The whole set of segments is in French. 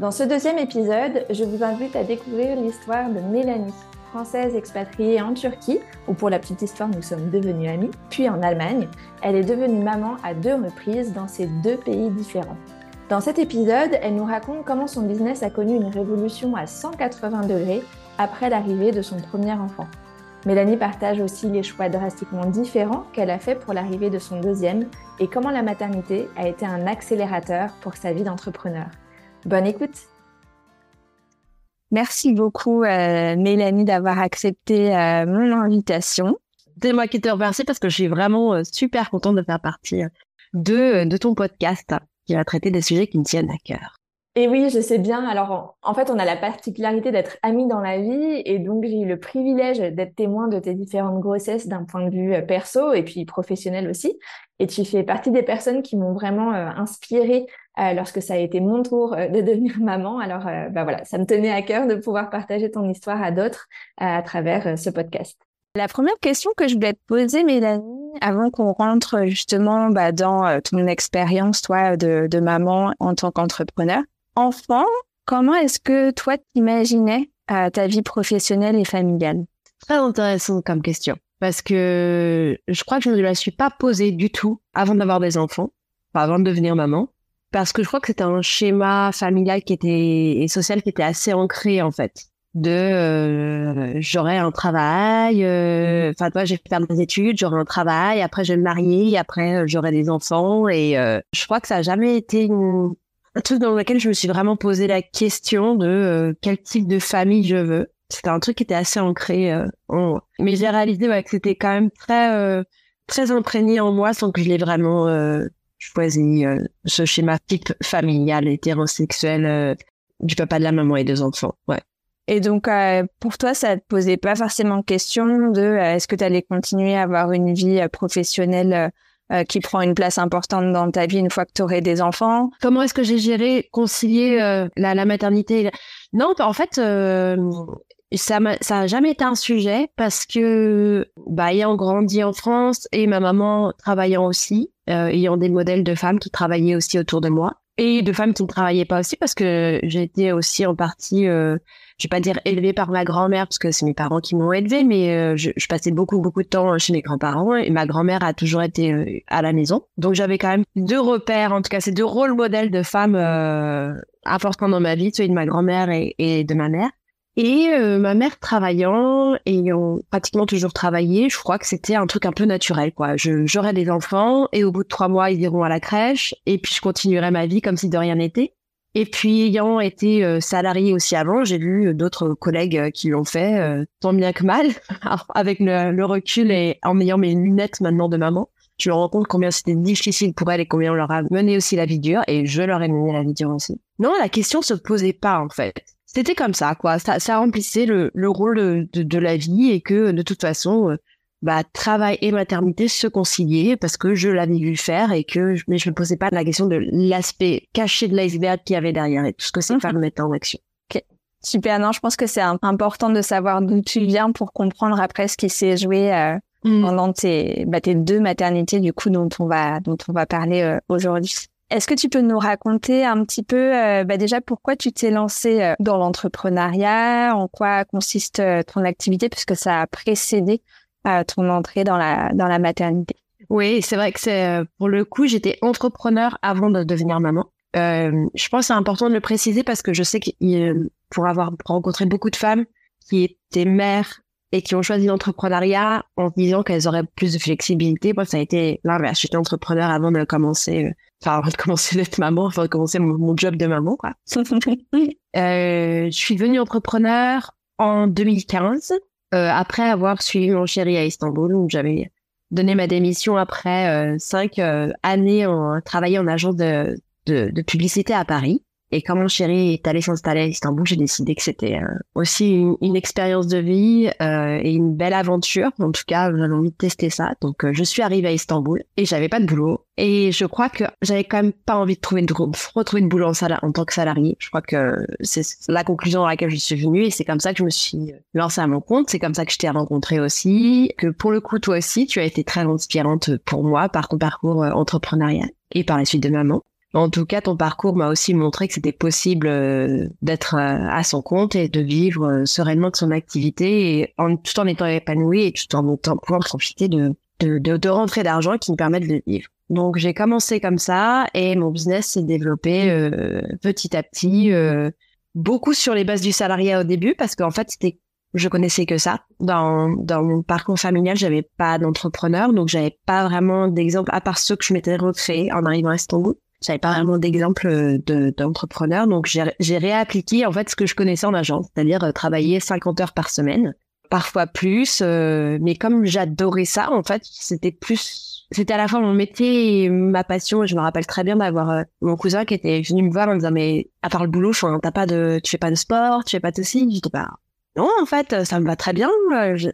Dans ce deuxième épisode, je vous invite à découvrir l'histoire de Mélanie, française expatriée en Turquie, où pour la petite histoire nous sommes devenus amis, puis en Allemagne. Elle est devenue maman à deux reprises dans ces deux pays différents. Dans cet épisode, elle nous raconte comment son business a connu une révolution à 180 degrés après l'arrivée de son premier enfant. Mélanie partage aussi les choix drastiquement différents qu'elle a fait pour l'arrivée de son deuxième et comment la maternité a été un accélérateur pour sa vie d'entrepreneur. Bonne écoute Merci beaucoup euh, Mélanie d'avoir accepté euh, mon invitation. C'est moi qui te remercie parce que je suis vraiment euh, super contente de faire partie de, de ton podcast qui va traiter des sujets qui me tiennent à cœur. Et oui, je sais bien. Alors, en fait, on a la particularité d'être amis dans la vie et donc j'ai eu le privilège d'être témoin de tes différentes grossesses d'un point de vue perso et puis professionnel aussi. Et tu fais partie des personnes qui m'ont vraiment euh, inspirée euh, lorsque ça a été mon tour euh, de devenir maman. Alors, bah voilà, ça me tenait à cœur de pouvoir partager ton histoire à d'autres à travers ce podcast. La première question que je voulais te poser, Mélanie, avant qu'on rentre justement bah, dans ton expérience, toi, de, de maman en tant qu'entrepreneur, enfant, comment est-ce que toi t'imaginais euh, ta vie professionnelle et familiale? Très intéressant comme question parce que je crois que je ne la suis pas posée du tout avant d'avoir des enfants, avant de devenir maman, parce que je crois que c'était un schéma familial qui était et social qui était assez ancré en fait. De euh, j'aurai un travail, euh, enfin toi j'ai fait des études, j'aurai un travail, après je vais me marier, après euh, j'aurai des enfants et je crois que ça a jamais été une, un truc dans lequel je me suis vraiment posé la question de euh, quel type de famille je veux. C'était un truc qui était assez ancré euh, en moi. Mais j'ai réalisé ouais, que c'était quand même très euh, très imprégné en moi sans que je l'ai vraiment choisi ce schéma type familial hétérosexuel du papa de la maman et des enfants. Ouais. Et donc, pour toi, ça te posait pas forcément question de est-ce que tu allais continuer à avoir une vie professionnelle euh, qui prend une place importante dans ta vie une fois que tu aurais des enfants? Comment est-ce que j'ai géré, concilier euh, la, la, maternité Non, en fait, euh, ça n'a jamais été un sujet parce que, bah, ayant grandi en France et ma maman travaillant aussi, ayant des modèles de femmes qui travaillaient aussi autour de moi, et de femmes qui ne travaillaient pas aussi parce que j'ai été aussi en partie, euh, je vais pas dire élevée par ma grand-mère parce que c'est mes parents qui m'ont élevée, mais euh, je, je, passais beaucoup beaucoup de temps chez mes grands-parents et ma grand-mère a toujours été euh, à la maison. Donc j'avais quand même deux repères, en tout cas ces deux rôles modèles de femmes euh, importants dans ma vie, celui de ma grand-mère et, et de ma mère. Et euh, ma mère travaillant, ayant pratiquement toujours travaillé, je crois que c'était un truc un peu naturel, quoi. J'aurais des enfants et au bout de trois mois, ils iront à la crèche et puis je continuerai ma vie comme si de rien n'était. Et puis ayant été euh, salariée aussi avant, j'ai vu d'autres collègues euh, qui l'ont fait, tant bien que mal, avec le, recul et en ayant mes lunettes maintenant de maman. Je me rends compte combien c'était difficile pour elles et combien on leur a mené aussi la vie dure et je leur ai mené la vie dure aussi. Non, la question se posait pas en fait c'était comme ça, quoi. Ça, ça remplissait le, le rôle de, de, la vie et que de toute façon, euh, bah, travail et maternité se conciliaient parce que je l'avais vu faire et que je, mais je me posais pas la question de l'aspect caché de l'iceberg qu'il y avait derrière et tout ce que c'est faire mettre en action. Super, non, je pense que c'est important de savoir d'où tu viens pour comprendre après ce qui s'est joué euh, mm. pendant tes, bah, tes deux maternités du coup dont on va dont on va parler euh, aujourd'hui. Est-ce que tu peux nous raconter un petit peu euh, bah déjà pourquoi tu t'es lancé euh, dans l'entrepreneuriat, en quoi consiste euh, ton activité, puisque ça a précédé ton entrée dans la, dans la maternité Oui, c'est vrai que pour le coup, j'étais entrepreneur avant de devenir maman. je pense que c'est important de le préciser parce que je sais que pour avoir rencontré beaucoup de femmes qui étaient mères et qui ont choisi l'entrepreneuriat en disant qu'elles auraient plus de flexibilité. Moi, ça a été l'inverse. J'étais entrepreneur avant de commencer, enfin, avant de commencer d'être maman, avant de commencer mon, job de maman, quoi. euh, je suis devenue entrepreneur en 2015, euh, après avoir suivi mon chéri à Istanbul, où j'avais donné ma démission après euh, cinq années en travaillant en agence de, de, de publicité à Paris. Et quand mon chéri est allé s'installer à Istanbul, j'ai décidé que c'était euh, aussi une, expérience de vie euh, et une belle aventure. En tout cas, j'avais envie de tester ça. Donc, euh, je suis arrivée à Istanbul et j'avais pas de boulot. Et je crois que j'avais quand même pas envie de trouver de retrouver de boulot en, en tant que salarié. Je crois que c'est la conclusion à laquelle je suis venue et c'est comme ça que je me suis lancée à mon compte. C'est comme ça que je t'ai rencontré aussi. Que pour le coup, toi aussi, tu as été très inspirante pour moi par ton parcours entrepreneurial et par la suite de maman. En tout cas, ton parcours m'a aussi montré que c'était possible euh, d'être euh, à son compte et de vivre euh, sereinement de son activité en, tout en étant épanoui et tout en étant, pouvant profiter de, de, de, rentrées d'argent qui me permettent de vivre. Donc j'ai commencé comme ça et mon business s'est développé petit à petit, beaucoup sur les bases du salariat au début parce qu'en fait c'était je connaissais que ça. Dans, dans mon parcours familial, j'avais pas d'entrepreneur, donc j'avais pas vraiment d'exemple à part ceux que je m'étais recréé en arrivant à Istanbul j'avais pas vraiment d'exemple euh, d'entrepreneur, donc j'ai réappliqué en fait ce que je connaissais en agence, c'est-à-dire euh, travailler 50 heures par semaine, parfois plus. Euh, mais comme j'adorais ça, en fait, c'était plus, c'était à la fois mon métier et ma passion. Je me rappelle très bien d'avoir mon cousin qui était venu me voir en me disant mais à part le boulot, t'as pas de, tu fais pas de sport, tu fais pas de ceci. Je dis pas non, en fait, ça me va très bien.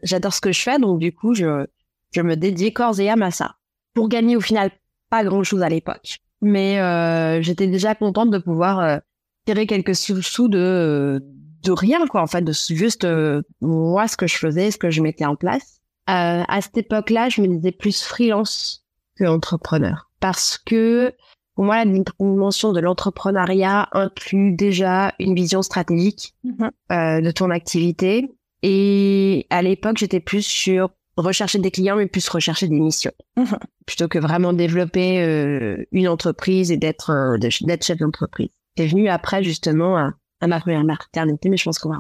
J'adore ce que je fais, donc du coup, je je me dédiais corps et âme à ça pour gagner au final pas grand chose à l'époque mais euh, j'étais déjà contente de pouvoir euh, tirer quelques sous, de de rien quoi en fait de juste euh, moi ce que je faisais ce que je mettais en place. À cette époque-là je me disais plus freelance que entrepreneur. Parce que pour moi la dimension de l'entrepreneuriat inclut déjà une vision stratégique mm-hmm. de ton activité. Et à l'époque j'étais plus sur rechercher des clients, mais plus rechercher des missions. Mhm. Plutôt que vraiment développer euh, une entreprise et d'être euh, d'être chef d'entreprise. C'est venu après, justement, à, ma première maternité, mais je pense qu'on va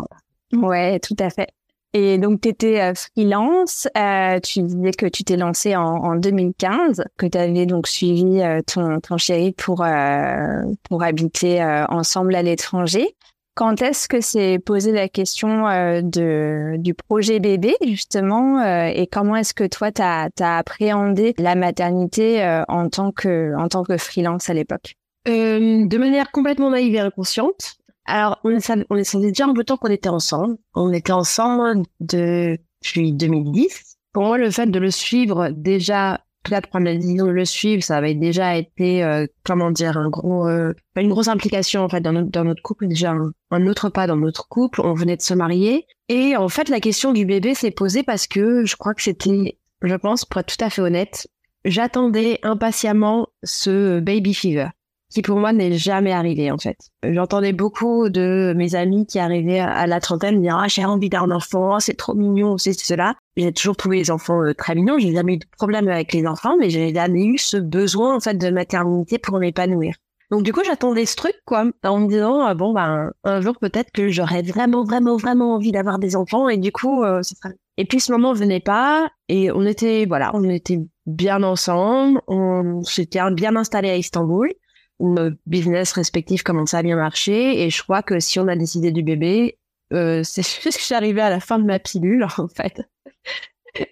Ouais, tout à fait. Et donc, tu étais euh, freelance. tu disais que tu t'es lancé en, en, 2015, que tu avais donc suivi ton, ton chéri pour, pour habiter ensemble à l'étranger. Quand est-ce que c'est posé la question euh, de, du projet bébé, justement, euh, et comment est-ce que toi, tu as, appréhendé la maternité euh, en, tant que, en tant que freelance à l'époque? De manière complètement naïve et inconsciente. Alors, on, est, on est déjà un peu de temps qu'on était ensemble. On était ensemble depuis 2010. Pour moi, le fait de le suivre déjà peut-être prendre la décision de le suivre, ça avait déjà été, euh, comment dire, un gros, euh, une grosse implication en fait dans notre, dans notre couple, déjà un, autre pas dans notre couple. On venait de se marier et en fait la question du bébé s'est posée parce que je crois que c'était, je pense, pour être tout à fait honnête, j'attendais impatiemment ce baby fever qui pour moi n'est jamais arrivé en fait. J'entendais beaucoup de mes amis qui arrivaient à la trentaine me dire ah j'ai envie d'un enfant, c'est trop mignon, c'est cela. J'ai toujours trouvé les enfants euh, très mignons, j'ai jamais eu de problème avec les enfants, mais j'ai jamais eu ce besoin en fait de maternité pour m'épanouir. Donc du coup j'attendais ce truc quoi, en me disant ah, bon ben un jour peut-être que j'aurais vraiment vraiment vraiment envie d'avoir des enfants et du coup euh, sera... Et puis ce moment venait pas et on était voilà on était bien ensemble, on s'était bien installé à Istanbul nos business respectifs commençaient à bien marcher. Et je crois que si on a décidé du bébé, euh, c'est juste que j'arrivais à la fin de ma pilule, en fait.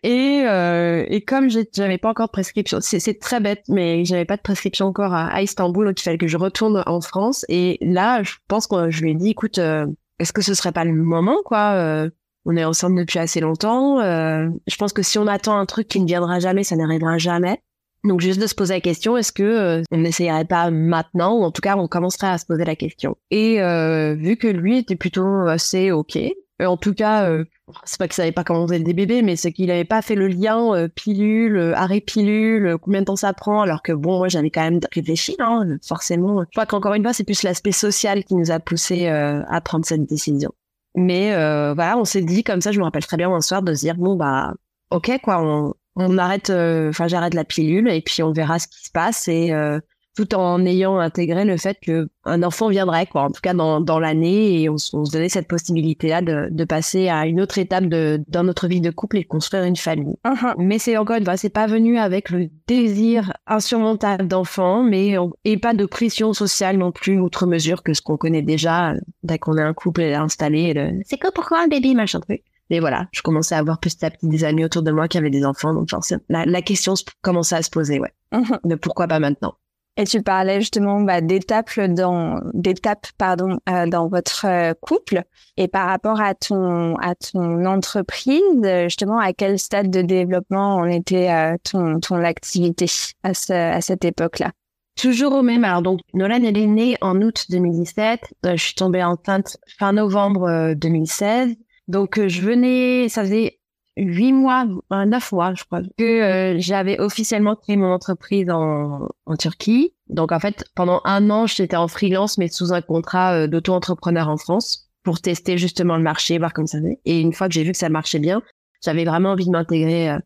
Et, euh, et comme j'avais pas encore de prescription, c'est très bête, mais j'avais pas de prescription encore à, Istanbul, donc il fallait que je retourne en France. Et là, je pense que je lui ai dit, écoute, euh, est-ce que ce serait pas le moment, quoi euh, On est ensemble depuis assez longtemps. Euh, je pense que si on attend un truc qui ne viendra jamais, ça n'arrivera jamais. Donc juste de se poser la question, est-ce que euh, on n'essayerait pas maintenant ou en tout cas on commencerait à se poser la question? Et euh, vu que lui était plutôt assez ok, en tout cas, euh, c'est pas qu'il savait pas comment on des bébés, mais c'est qu'il n'avait pas fait le lien pilule, arrêt pilule, combien de temps ça prend, alors que bon, moi j'avais quand même réfléchi, hein, forcément. Je crois qu'encore une fois, c'est plus l'aspect social qui nous a poussé à prendre cette décision. Mais voilà, on s'est dit comme ça, je me rappelle très bien un soir de se dire bon bah ok quoi, on, on arrête, euh, enfin j'arrête la pilule et puis on verra ce qui se passe. Et euh, tout en ayant intégré le fait que un enfant viendrait, quoi. En tout cas, dans, dans l'année, et on, se donnait cette possibilité-là de, de passer à une autre étape de, dans notre vie de couple et de construire une famille. Uh-huh. Mais c'est encore une fois, c'est pas venu avec le désir insurmontable d'enfant, mais et pas de pression sociale non plus, outre mesure que ce qu'on connaît déjà dès qu'on est un couple installé. C'est quoi pourquoi un bébé, machin truc? Et voilà, je commençais à avoir petit à petit des amis autour de moi qui avaient des enfants, donc la, la question commençait à se poser, ouais. Uh-huh. Mais pourquoi pas maintenant? Et tu parlais justement bah, d'étapes dans d'étapes pardon euh, dans votre euh, couple et par rapport à ton à ton entreprise justement à quel stade de développement en était euh, ton ton activité à ce, à cette époque-là? Toujours au même. Alors donc Nolan elle est née en août 2017. je suis tombée enceinte fin novembre 2016. Donc je venais, ça faisait huit mois, neuf mois, je crois, que euh, j'avais officiellement créé mon entreprise en, en Turquie. Donc en fait, pendant un an, j'étais en freelance, mais sous un contrat euh, d'auto-entrepreneur en France pour tester justement le marché, voir comme ça faisait. Et une fois que j'ai vu que ça marchait bien, j'avais vraiment envie de m'intégrer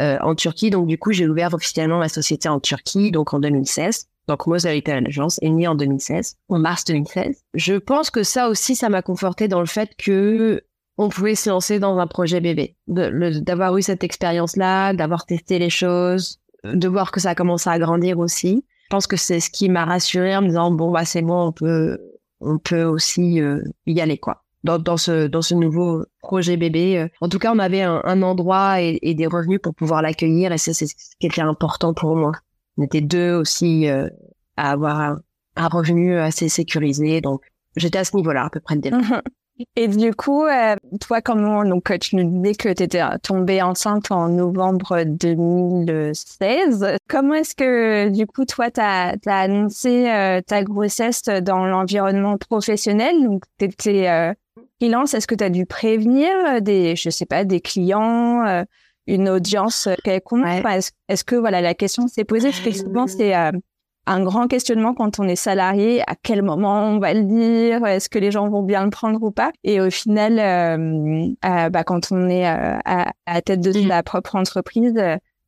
euh, en Turquie. Donc du coup, j'ai ouvert officiellement ma société en Turquie, donc en 2016. Donc moi, à l'agence est née en 2016, en mars 2016. Je pense que ça aussi, ça m'a conforté dans le fait que on pouvait se lancer dans un projet bébé. D'avoir eu cette expérience-là, d'avoir testé les choses, de voir que ça a commencé à grandir aussi. Je pense que c'est ce qui m'a rassurée en me disant bon bah c'est bon, on peut on peut aussi euh, y aller quoi. Dans, dans, ce dans ce nouveau projet bébé. Euh. En tout cas, on avait un, endroit et, des revenus pour pouvoir l'accueillir et c'est ce qui était important pour moi. On était deux aussi euh, à avoir un, un, revenu assez sécurisé, donc j'étais à ce niveau-là à peu près dès Et du coup, euh, toi, comment donc tu nous disais que tu étais tombée enceinte en novembre 2016. Comment est-ce que du coup, toi, tu as, annoncé euh, ta grossesse dans l'environnement professionnel? Donc, tu étais euh, freelance. Est-ce que tu as dû prévenir des, je sais pas, des clients, une audience quelconque? Est-ce que voilà, la question s'est posée? Parce que souvent, c'est un grand questionnement quand on est salarié. À quel moment on va le dire Est-ce que les gens vont bien le prendre ou pas? Et au final, euh, euh, bah, quand on est euh, à, la tête de sa propre entreprise,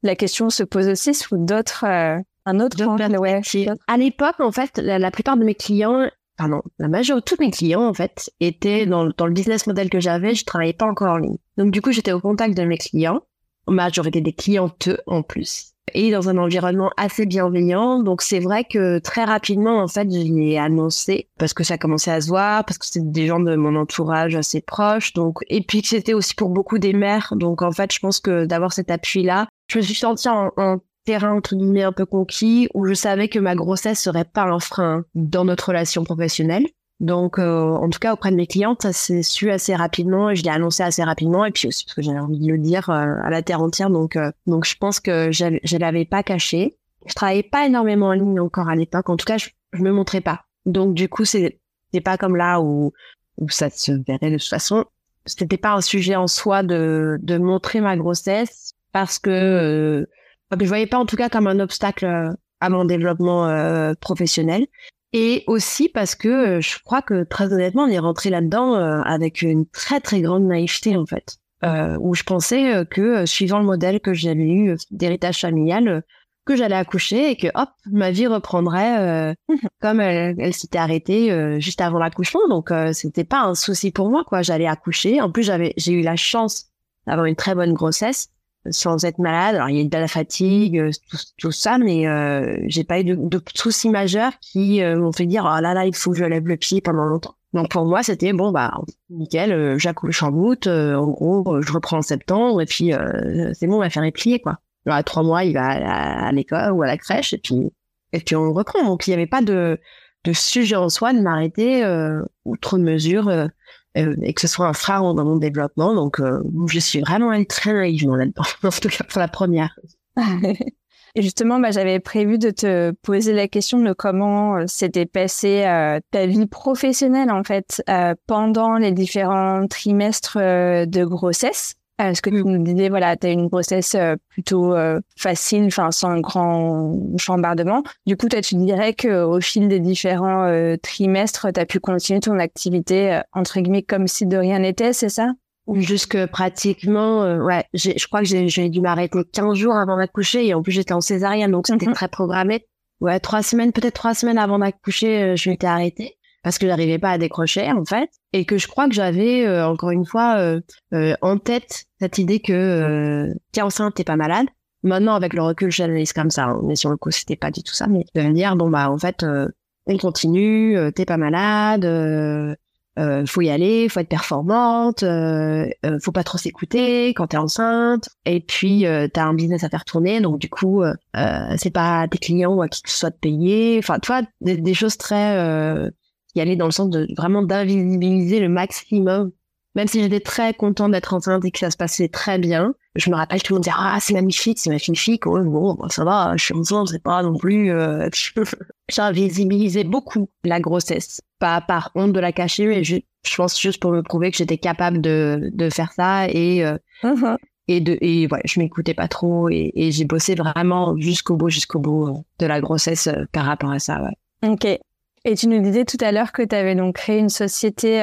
la question se pose aussi sous d'autres, un autre angle. Ouais, à l'époque, en fait, la, plupart de mes clients pardon, la majorité, tous mes clients, en fait, étaient dans, dans le business model que j'avais, je travaillais pas encore en ligne. Donc, du coup, j'étais au contact de mes clients, majorité des clienteux en plus et dans un environnement assez bienveillant. Donc c'est vrai que très rapidement, en fait, je l'ai annoncé parce que ça commençait à se voir, parce que c'était des gens de mon entourage assez proches. Donc et puis que c'était aussi pour beaucoup des mères. Donc en fait, je pense que d'avoir cet appui-là, je me suis sentie en, en terrain entre guillemets un peu conquis où je savais que ma grossesse serait pas un frein dans notre relation professionnelle. Donc, euh, en tout cas, auprès de mes clientes, ça s'est su assez rapidement et je l'ai annoncé assez rapidement. Et puis aussi parce que j'avais envie de le dire euh, à la terre entière. Donc, euh, donc je pense que je ne l'avais pas caché. Je travaillais pas énormément en ligne encore à l'époque. En tout cas, je, je me montrais pas. Donc, du coup, c'est pas comme là où où ça se verrait de toute façon. C'était pas un sujet en soi de de montrer ma grossesse parce que je voyais pas en tout cas comme un obstacle à mon développement professionnel. Et aussi parce que euh, je crois que très honnêtement, on est rentré là-dedans euh, avec une très très grande naïveté en fait, euh, où je pensais euh, que suivant le modèle que j'avais eu d'héritage familial, que j'allais accoucher et que hop, ma vie reprendrait comme elle, s'était arrêtée juste avant l'accouchement. Donc c'était pas un souci pour moi quoi. J'allais accoucher. En plus j'avais j'ai eu la chance d'avoir une très bonne grossesse sans être malade. Alors il y a eu de la fatigue, euh, tout, ça, mais euh, j'ai pas eu de, de soucis majeurs qui euh, m'ont fait dire oh là là il faut que je lève le pied pendant longtemps. Donc pour moi c'était bon bah nickel, euh, j'accouche en août, en gros je reprends en septembre et puis c'est bon on va faire les pliés quoi. Alors à trois mois il va à, l'école ou à la crèche et puis et puis on reprend. Donc il n'y avait pas de de sujet en soi de m'arrêter outre mesure euh, et que ce soit un frein dans mon développement. Donc, euh, je suis vraiment très naïvement là-dedans, en tout cas pour la première. Et justement, bah, j'avais prévu de te poser la question de comment euh, s'était passée ta vie professionnelle en fait pendant les différents trimestres de grossesse. Euh, ce que tu nous disais, voilà, tu as une grossesse euh, plutôt euh, facile, enfin sans grand chambardement. Du coup, toi, tu dirais qu'au fil des différents trimestres, tu as pu continuer ton activité, entre guillemets, comme si de rien n'était, c'est ça? Jusque pratiquement, ouais, je crois que j'ai dû m'arrêter 15 jours avant d'accoucher et en plus j'étais en césarienne, donc c'était mhm. très programmé. ouais, trois semaines, peut-être trois semaines avant d'accoucher, je m'étais arrêtée parce que j'arrivais pas à décrocher en fait et que je crois que j'avais encore une fois en tête cette idée que t'es enceinte t'es pas malade maintenant avec le recul j'analyse comme ça hein, mais sur le coup c'était pas du tout ça mais de me dire bon bah en fait on continue t'es pas malade euh, faut y aller, faut être performante, euh, euh, faut pas trop s'écouter quand t'es enceinte. Et puis euh, t'as un business à faire tourner, donc du coup euh, c'est pas tes clients ou à qui que ce soit de payer. Enfin, tu vois, des, choses très qui allaient dans le sens de vraiment d'invisibiliser le maximum. Même si j'étais très contente d'être enceinte et que ça se passait très bien, je me rappelle tout le monde disait ah c'est magnifique, c'est magnifique, oh, bon ça va, je suis enceinte, c'est pas non plus. J'invisibilisais beaucoup la grossesse pas par honte de la cacher, mais je, je pense juste pour me prouver que j'étais capable de, de faire ça et euh, uh-huh. et de et ouais, je m'écoutais pas trop et, et j'ai bossé vraiment jusqu'au bout jusqu'au bout euh, de la grossesse euh, par rapport à ça. Ouais. Ok. Et tu nous disais tout à l'heure que tu avais donc créé une société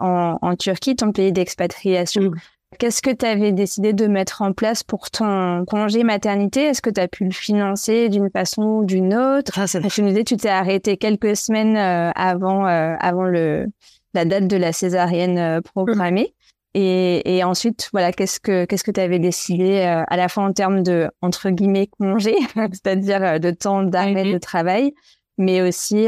en, en, Turquie, ton pays d'expatriation. Mm. Qu'est-ce que tu avais décidé de mettre en place pour ton congé maternité? Est-ce que tu as pu le financer d'une façon ou d'une autre? Ah. Tu nous disais tu t'es arrêté quelques semaines euh, avant, euh, avant le, la date de la césarienne euh, programmée. Et, et, ensuite, voilà, qu'est-ce que qu'est-ce que tu avais décidé à la fois en termes de entre guillemets congé, c'est-à-dire de temps d'arrêt de travail, mais aussi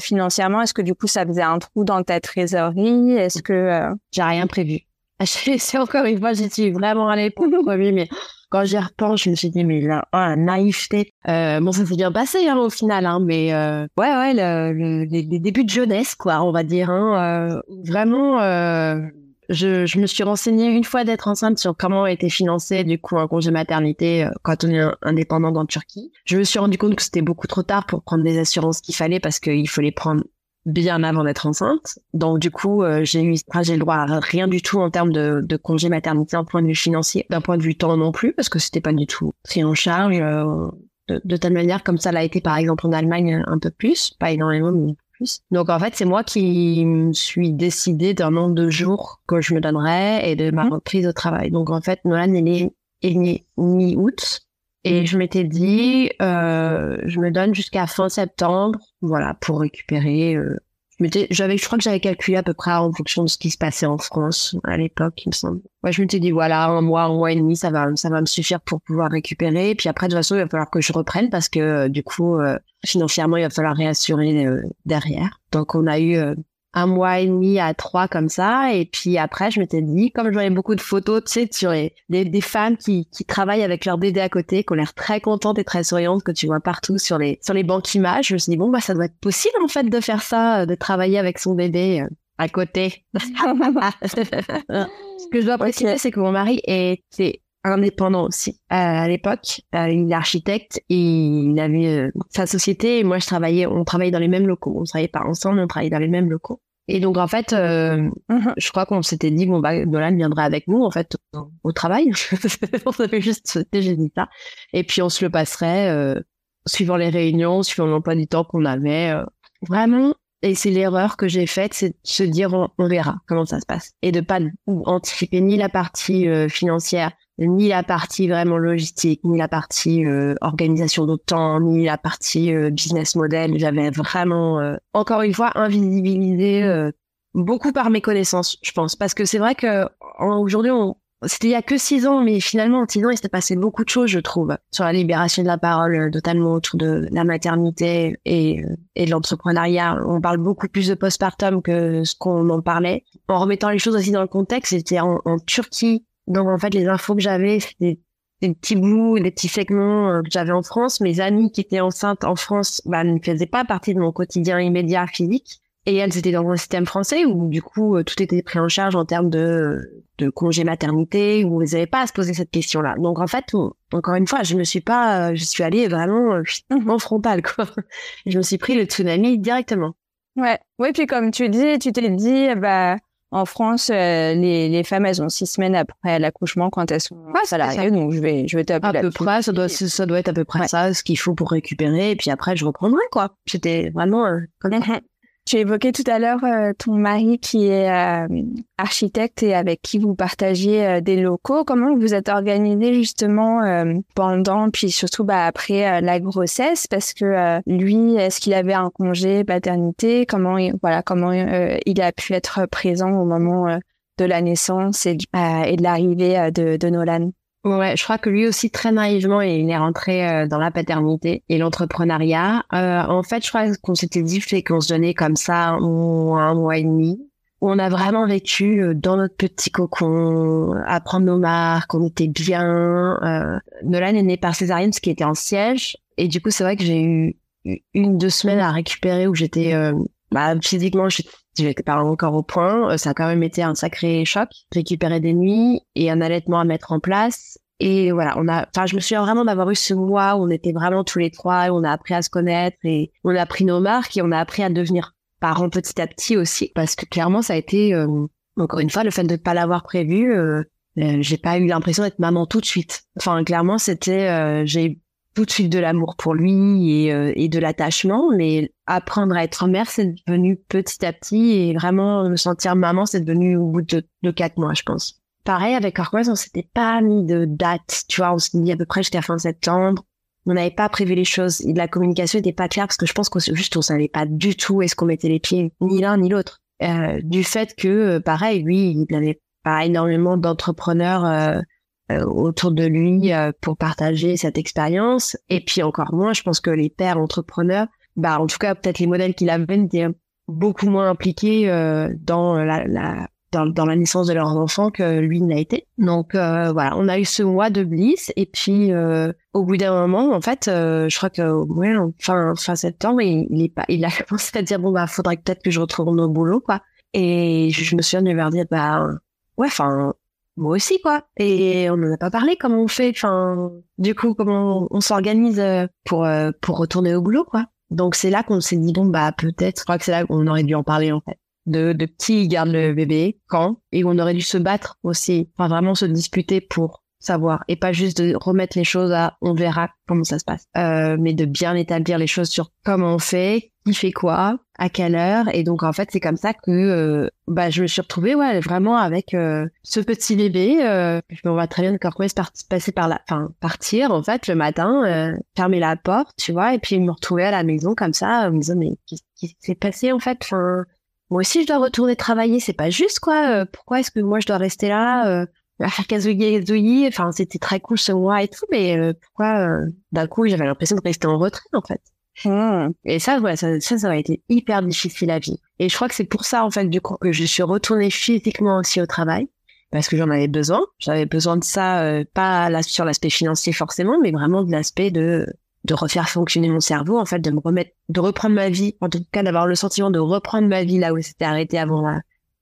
financièrement. Est-ce que du coup ça faisait un trou dans ta trésorerie? Est-ce que j'ai rien prévu c'est encore une fois, j'y suis vraiment allée pour le mais quand j'y repense, je me suis dit, mais là, oh, naïveté. Euh, bon, ça s'est bien passé hein, au final, hein, mais euh, ouais, ouais, le, les, débuts de jeunesse, quoi, on va dire. Hein, euh, vraiment, euh, je, je, me suis renseignée une fois d'être enceinte sur comment était financé du coup un congé maternité euh, quand on est indépendant en Turquie. Je me suis rendu compte que c'était beaucoup trop tard pour prendre des assurances qu'il fallait parce qu'il faut les prendre bien avant d'être enceinte. Donc du coup, euh, j'ai eu j'ai le droit à rien du tout en termes de, de congé maternité en point de vue financier, d'un point de vue temps non plus, parce que c'était pas du tout pris en charge euh, de, de, telle manière comme ça l'a été par exemple en Allemagne un peu plus, pas énormément mais plus. Donc en fait, c'est moi qui me suis décidé d'un nombre de jours que je me donnerais et de ma mmh. reprise au travail. Donc en fait, Nolan est né mi-août et je m'étais dit, euh, je me donne jusqu'à fin septembre, voilà, pour récupérer. Euh, j'avais, je crois que j'avais calculé à peu près en fonction de ce qui se passait en France à l'époque, il me semble. Ouais, je m'étais dit, voilà, un mois, un mois et demi, ça va, ça va me suffire pour pouvoir récupérer. Et puis après, de toute façon, il va falloir que je reprenne parce que euh, du coup, euh, financièrement, il va falloir réassurer euh, derrière. Donc, on a eu un mois et demi à trois comme ça. Et puis après, je m'étais dit, comme je voyais beaucoup de photos, tu sais, sur des, des femmes qui, qui travaillent avec leur bébé à côté, qui ont l'air très contentes et très souriantes, que tu vois partout sur les, sur les banques images, je me suis dit, bon, bah, ça doit être possible, en fait, de faire ça, de travailler avec son bébé euh, à côté. Ce que je dois préciser, c'est que mon mari était indépendant aussi. à l'époque, euh, il est architecte et il avait euh, sa société et moi je travaillais, on travaillait dans les mêmes locaux. On travaillait pas ensemble, on travaillait dans les mêmes locaux. Et donc en fait, euh, mhm. je crois qu'on s'était dit bon bah Nolan viendrait avec nous en fait au, travail. on avait juste j'ai dit ça. Et puis on se le passerait suivant les réunions, suivant l'emploi du temps qu'on avait. vraiment, et c'est l'erreur que j'ai faite, c'est de se dire on, verra comment ça se passe et de pas anticiper ni la partie financière ni la partie vraiment logistique, ni la partie euh, organisation de ni la partie euh, business model. J'avais vraiment, euh, encore une fois, invisibilisé beaucoup par mes connaissances, je pense. Parce que c'est vrai que aujourd'hui, on... c'était il y a que six ans, mais finalement, en six ans, il s'est passé beaucoup de choses, je trouve, sur la libération de la parole, totalement autour de la maternité et, et de l'entrepreneuriat. On parle beaucoup plus de postpartum que ce qu'on en parlait. En remettant les choses aussi dans le contexte, c'était en, en Turquie donc en fait, les infos que j'avais, c'était des petits bouts, des petits segments euh, que j'avais en France. Mes amies qui étaient enceintes en France bah, ne faisaient pas partie de mon quotidien immédiat physique. Et elles étaient dans un système français où du coup euh, tout était pris en charge en termes de, de congé maternité, où ils n'avaient pas à se poser cette question-là. Donc en fait, encore une fois, je me suis pas, je suis allée vraiment en frontal quoi. Je me suis pris le tsunami directement. Ouais, oui. Puis comme tu dis, tu t'es dit, bah en France, euh, les, les, femmes, elles ont six semaines après l'accouchement quand elles sont salariées. Donc, je vais, je vais taper À peu près, ça doit, ça doit être à peu près ça, ce qu'il faut pour récupérer. Et puis après, je reprendrai, quoi. J'étais vraiment euh, comme mhm. Tu évoquais tout à l'heure euh, ton mari qui est euh, architecte et avec qui vous partagez euh, des locaux. Comment vous êtes organisé justement pendant, puis surtout bah, après la grossesse? Parce que lui, est-ce qu'il avait un congé paternité? Comment, voilà, comment il a pu être présent au moment de la naissance et, de l'arrivée de, de Nolan? Ouais, je crois que lui aussi très naïvement il est rentré euh, dans la paternité et l'entrepreneuriat. Euh, en fait, je crois qu'on s'était dit qu'on se donnait comme ça un, un mois et demi. Où on a vraiment vécu euh, dans notre petit cocon, à prendre nos marques, on était bien. Euh, Nolan est né par césarienne, ce qui était en siège, et du coup c'est vrai que j'ai eu une deux semaines à récupérer où j'étais euh, bah, physiquement j'étais pas encore au point. Euh, ça a quand même été un sacré choc. Récupérer des nuits et un allaitement à mettre en place. Et voilà, on a, enfin, je me souviens vraiment d'avoir eu ce mois où on était vraiment tous les trois, et on a appris à se connaître et on a pris nos marques et on a appris à devenir parents petit à petit aussi, parce que clairement, ça a été, euh, encore une fois, le fait de ne pas l'avoir prévu, euh, euh, j'ai pas eu l'impression d'être maman tout de suite. Enfin, clairement, c'était, j'ai tout de suite de l'amour pour lui et, euh, et de l'attachement, mais apprendre à être mère, c'est devenu petit à petit et vraiment me sentir maman, c'est devenu au bout de, de quatre mois, je pense. Pareil, avec Arquoise, on s'était pas mis de date, tu vois, on s'est dit à peu près jusqu'à fin septembre. On n'avait pas prévu les choses. La communication n'était pas claire parce que je pense qu'on juste on savait pas du tout est-ce qu'on mettait les pieds ni l'un ni l'autre. Euh, du fait que, euh, pareil, lui, il n'avait pas énormément d'entrepreneurs euh, autour de lui euh, pour partager cette expérience. Et puis encore moins, je pense que les pères entrepreneurs, bah en tout cas peut-être les modèles qu'il avait étaient beaucoup moins impliqués euh, dans la, la dans, la naissance de leurs enfants que lui n'a été. Donc voilà, on a eu ce mois de bliss et puis au bout d'un moment, en fait, je crois que ouais, fin fin septembre, il, il est pas, il a commencé à dire bon bah faudrait peut-être que je retourne au boulot quoi. Et je, me souviens de lui avoir dit bah ouais, enfin moi aussi quoi. Et on n'en a pas parlé comment on fait. Enfin, du coup, comment on, s'organise euh, pour euh, pour retourner au boulot quoi. Donc c'est là qu'on s'est dit bon bah peut-être. Je crois que c'est là qu'on aurait dû en parler en fait. De, de qui garde le bébé, quand, et on aurait dû se battre aussi, enfin vraiment se disputer pour savoir et pas juste de remettre les choses à on verra comment ça se passe euh, mais de bien établir les choses sur comment on fait qui fait quoi à quelle heure. Et donc en fait c'est comme ça que euh, bah je me suis retrouvée ouais vraiment avec euh, ce petit bébé euh, je me vois très bien que est passer par la enfin partir en fait le matin euh, fermer la porte tu vois et puis me retrouver à la maison comme ça en me disant mais qu'est-ce qui s'est passé en fait? Enfin moi aussi je dois retourner travailler c'est pas juste quoi pourquoi est-ce que moi je dois rester là à faire gazouiller, enfin c'était très cool ce mois et tout, mais pourquoi d'un coup j'avais l'impression de rester en retrait en fait. Hmm. Et ça, ouais, ça, ça, ça a été hyper difficile à vivre. Et je crois que c'est pour ça en fait du coup que je suis retournée physiquement aussi au travail parce que j'en avais besoin. J'avais besoin de ça, euh, pas sur l'aspect financier forcément, mais vraiment de l'aspect de de refaire fonctionner mon cerveau, en fait, de me remettre, de reprendre ma vie, en tout cas d'avoir le sentiment de reprendre ma vie là où c'était arrêté avant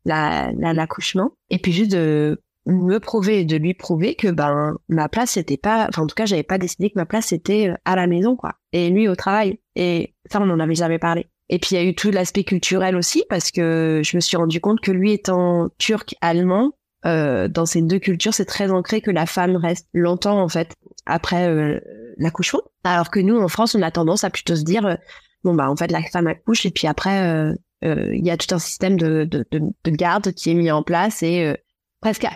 la l'accouchement, et puis juste de me prouver de lui prouver que ben ma place c'était pas enfin en tout cas j'avais pas décidé que ma place était euh, à la maison quoi. Et lui au travail. Et ça on n'en avait jamais parlé. Et puis il y a eu tout l'aspect culturel aussi parce que je me suis rendu compte que lui étant turc allemand euh, dans ces deux cultures c'est très ancré que la femme reste longtemps en fait après euh, l'accouchement. Alors que nous en France on a tendance à plutôt se dire euh, bon bah en fait la femme accouche et puis après il y a tout un système de, de, de, de, garde qui est mis en place et presque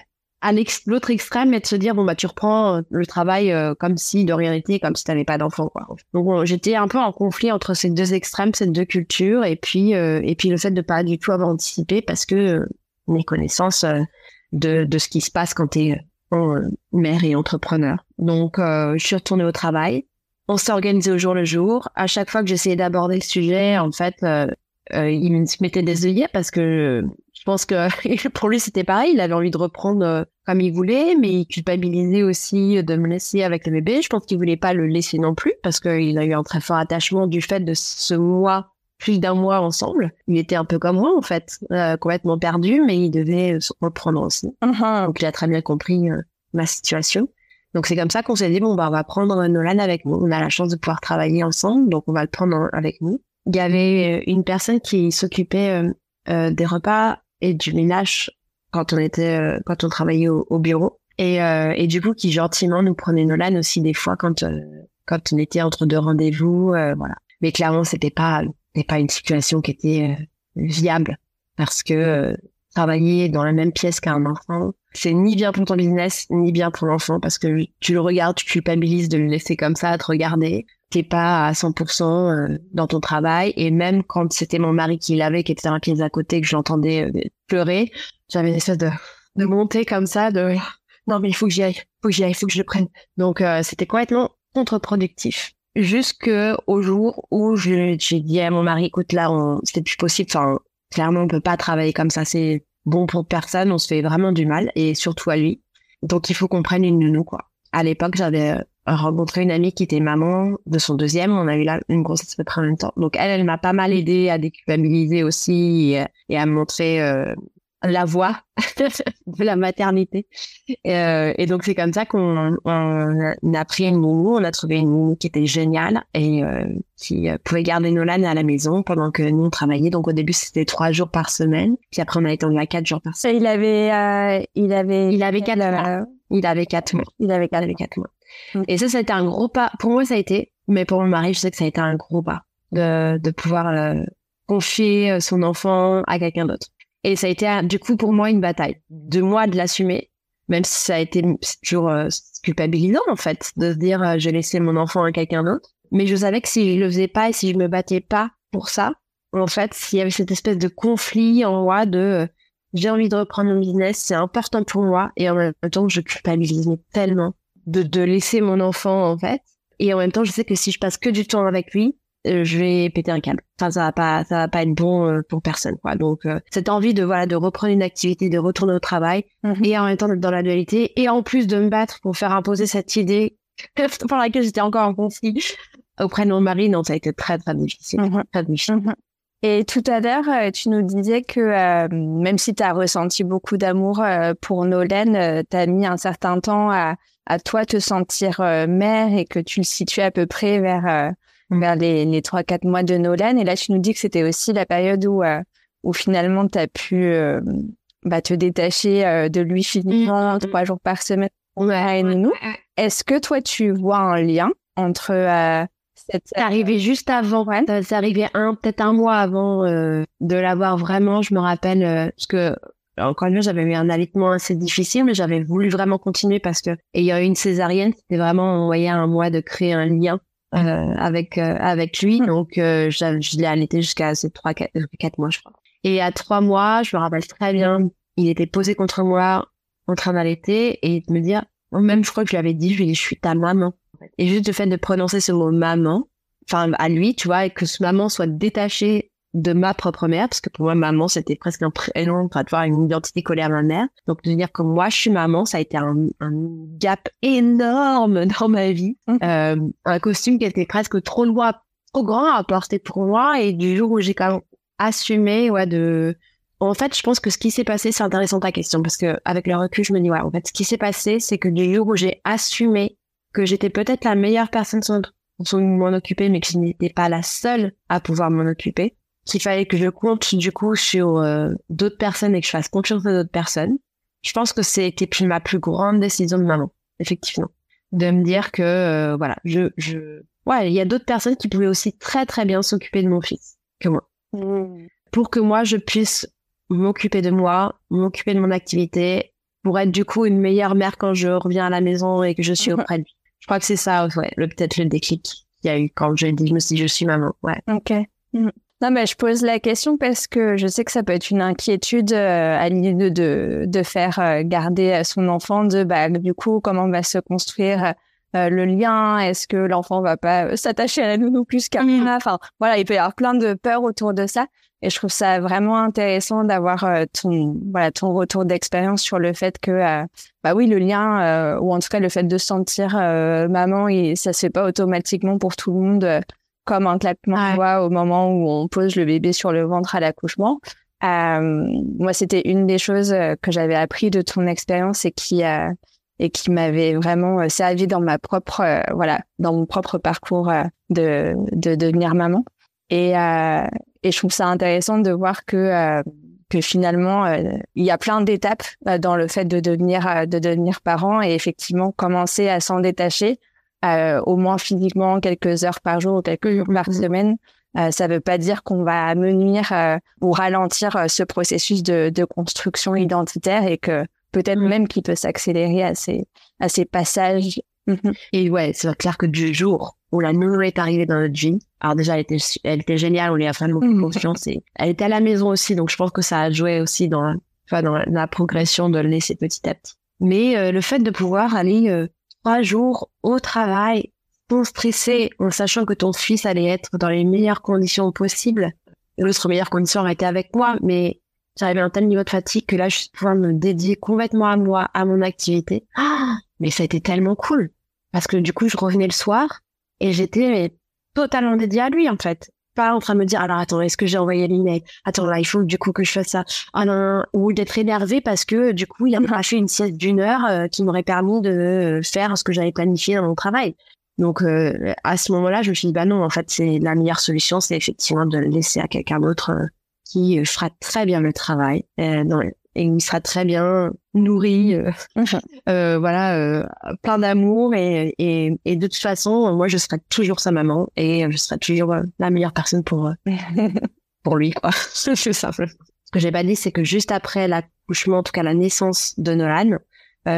l'autre extrême et de se dire bon bah tu reprends euh, le travail euh, comme si de rien n'était comme si t'avais pas d'enfant quoi. Donc j'étais un peu en conflit entre ces deux extrêmes ces deux cultures et puis euh, et puis le fait de pas du tout avoir anticipé parce que mes connaissances de de ce qui se passe quand t'es mère et entrepreneur. Donc je suis retournée au travail. On s'est organisé au jour le jour. À chaque fois que j'essayais d'aborder le sujet en fait il me mettait des œillets parce que je pense que pour lui c'était pareil, il avait envie de reprendre euh, comme il voulait, mais il culpabilisait aussi de me laisser avec le bébé. Je pense qu'il voulait pas le laisser non plus parce qu'il a eu un très fort attachement du fait de ce mois, plus d'un mois ensemble. Il était un peu comme moi en fait, euh, complètement perdu, mais il devait se reprendre aussi. Uh-huh. Donc il a très bien compris euh, ma situation. Donc c'est comme ça qu'on s'est dit bon bah on va prendre Nolan avec nous. On a la chance de pouvoir travailler ensemble, donc on va le prendre avec nous. Il y avait une personne qui s'occupait des repas et du ménage quand on était euh, quand on travaillait au, bureau. Et, euh, et du coup qui gentiment nous prenait Nolan aussi des fois quand euh, quand on était entre deux rendez-vous voilà. Mais clairement c'était pas c'était pas une situation qui était viable parce que travailler dans la même pièce qu'un enfant, c'est ni bien pour ton business, ni bien pour l'enfant, parce que tu le regardes, tu culpabilises de le laisser comme ça, te regarder. T'es pas à 100% euh, dans ton travail. Et même quand c'était mon mari qui l'avait, qui était dans la pièce à côté, que je l'entendais euh, pleurer, j'avais une espèce de, de montée comme ça, de non mais il faut que j'y aille, faut que j'y aille, il faut que je le prenne. Donc euh, c'était complètement contre-productif. Jusqu'au jour où j'ai dit à mon mari, écoute là, c'était plus possible. Enfin, clairement, on peut pas travailler comme ça. C'est bon pour personne. On se fait vraiment du mal et surtout à lui. Donc, il faut qu'on prenne une nounou, quoi. À l'époque, j'avais euh, rencontré une amie qui était maman de son deuxième. On a eu là une grossesse à peu près en même temps. Donc, elle, elle m'a pas mal aidé à déculpabiliser aussi et, à montrer euh, la voix de la maternité. Euh, et donc c'est comme ça qu'on on a pris une nounou, on a trouvé une nounou qui était géniale et euh, qui euh, pouvait garder Nolan à la maison pendant que nous on travaillait. Donc au début c'était trois jours par semaine, puis après on a étendu à quatre jours par semaine. il avait, euh, il avait, il avait quatre mois. Il avait quatre mois. Il avait quatre, quatre mois. Mm. Et ça, ça a été un gros pas. Pour moi, ça a été, mais pour mon mari, je sais que ça a été un gros pas de, de pouvoir confier son enfant à quelqu'un d'autre. Et ça a été du coup pour moi une bataille de moi de l'assumer, même si ça a été toujours euh, culpabilisant en fait de se dire euh, j'ai laissé mon enfant à quelqu'un d'autre. Mais je savais que si je le faisais pas et si je me battais pas pour ça, en fait, s'il y avait cette espèce de conflit en moi de euh, j'ai envie de reprendre mon business, c'est important pour moi et en même temps je culpabilisais tellement de, de laisser mon enfant en fait. Et en même temps, je sais que si je passe que du temps avec lui, euh, je vais péter un câble. Enfin, ça va pas, ça va pas être bon euh, pour personne, quoi. Donc, euh, cette envie de voilà, de reprendre une activité, de retourner au travail, mhm. et en même temps d'être dans la dualité, et en plus de me battre pour faire imposer cette idée pour laquelle j'étais encore en conflit auprès de mon mari, non, ça a été très très difficile, mhm. très difficile. Mhm. Et tout à l'heure, tu nous disais que même si tu as ressenti beaucoup d'amour pour Nolan, tu as mis un certain temps à, à toi te sentir mère et que tu le situais à peu près vers vers les, les 3-4 mois de Nolan. Et là, tu nous dis que c'était aussi la période où, euh, où finalement, tu as pu euh, bah, te détacher euh, de lui physiquement mmh. trois jours par semaine. Ouais, nous. Est-ce que toi, tu vois un lien entre cette... C'est arrivé juste avant, ouais. c'est arrivé un, peut-être un mois avant de l'avoir vraiment, je me rappelle, parce que encore une fois, j'avais eu un allaitement assez difficile, mais j'avais voulu vraiment continuer parce que ayant eu une césarienne, c'était vraiment, on voyait un mois de créer un lien euh, avec euh, avec lui. Donc euh, je l'ai allaité jusqu'à ces trois quatre, quatre mois, je crois. Et à trois mois, je me rappelle très bien, il était posé contre moi en train d'allaiter et de me dire, même je crois que je lui avais dit, je, je suis ta maman. Et juste le fait de prononcer ce mot maman, enfin à lui, tu vois, et que ce maman soit détachée de ma propre mère, parce que pour moi, maman, c'était presque un prénom, pour avoir une identité collée à ma mère. Donc, de dire que moi, je suis maman, ça a été un, un gap énorme dans ma vie. Mmh. Euh, un costume qui était presque trop loin, trop grand à porter pour moi. Et du jour où j'ai quand même assumé, ouais, de... En fait, je pense que ce qui s'est passé, c'est intéressant ta question, parce que avec le recul, je me dis, ouais, en fait, ce qui s'est passé, c'est que du jour où j'ai assumé que j'étais peut-être la meilleure personne sur m'en occuper, mais que je n'étais pas la seule à pouvoir m'en occuper, qu'il fallait que je compte du coup sur euh, d'autres personnes et que je fasse confiance à d'autres personnes. Je pense que c'était ma plus grande décision de maman, effectivement, de me dire que euh, voilà, je je ouais, il y a d'autres personnes qui pouvaient aussi très très bien s'occuper de mon fils que moi. Mmh. Pour que moi je puisse m'occuper de moi, m'occuper de mon activité pour être du coup une meilleure mère quand je reviens à la maison et que je suis auprès de lui. Je crois que c'est ça, ouais, le peut-être le déclic qu'il y a eu quand je me suis dit, je suis maman, ouais. Ok. Mmh. Non, mais je pose la question parce que je sais que ça peut être une inquiétude euh, à l'idée de, de, de, faire euh, garder euh, son enfant, de bah, du coup, comment va se construire le lien? Est-ce que l'enfant va pas s'attacher à la nounou plus qu'à moi Enfin, voilà, il peut y avoir plein de peurs autour de ça. Et je trouve ça vraiment intéressant d'avoir ton voilà ton retour d'expérience sur le fait que bah oui le lien ou en tout cas le fait de sentir maman et ça se fait pas automatiquement pour tout le monde comme un claquement ouais. au moment où on pose le bébé sur le ventre à l'accouchement. Euh, moi, c'était une des choses euh, que j'avais appris de ton expérience et qui euh, et qui m'avait vraiment euh, servi dans ma propre euh, voilà dans mon propre parcours de de devenir maman. Et et je trouve ça intéressant de voir que que finalement il y a plein d'étapes dans le fait de devenir de devenir parent et effectivement commencer à s'en détacher euh, au moins physiquement quelques heures par jour ou quelques jours par mmh. semaine. ça ne veut pas dire qu'on va amenuire ou ralentir ce processus de, de, construction identitaire et que peut-être mm. même qu'il peut s'accélérer à ces, à ces passages. Mm-hmm. Et ouais, c'est clair que du jour où la nouvelle est arrivée dans notre vie, alors déjà, elle était, elle était géniale, on lui a beaucoup confiance et elle était à la maison aussi, donc je pense que ça a joué aussi dans, enfin, dans la progression de le laisser petit à petit. Mais euh, le fait de pouvoir aller euh, trois jours au travail sans stresser, en sachant que ton fils allait être dans les meilleures conditions possibles, l'autre meilleure condition aurait été avec moi, mais j'avais un tel niveau de fatigue que là, je pouvais me dédier complètement à moi, à mon activité. Ah, mais ça a été tellement cool. Parce que du coup, je revenais le soir et j'étais totalement dédiée à lui, en fait. Pas en train de me dire, alors attends, est-ce que j'ai envoyé l'email? Attends, là, il faut du coup que je fasse ça. Ah non, ou d'être énervé parce que du coup, il a craché une sieste d'une heure euh, qui m'aurait permis de faire ce que j'avais planifié dans mon travail. Donc euh, à ce moment-là, je me suis dit bah non, en fait, c'est la meilleure solution, c'est effectivement de le laisser à quelqu'un d'autre euh, qui euh, fera très bien le travail euh, dans, et il sera très bien nourri, euh, euh voilà, euh, plein d'amour et, et, et, de toute façon, moi je serai toujours sa maman et je serai toujours la meilleure personne pour pour lui, quoi. c'est simple. Ce que j'ai pas dit, c'est que juste après l'accouchement, en tout cas la naissance de Nolan,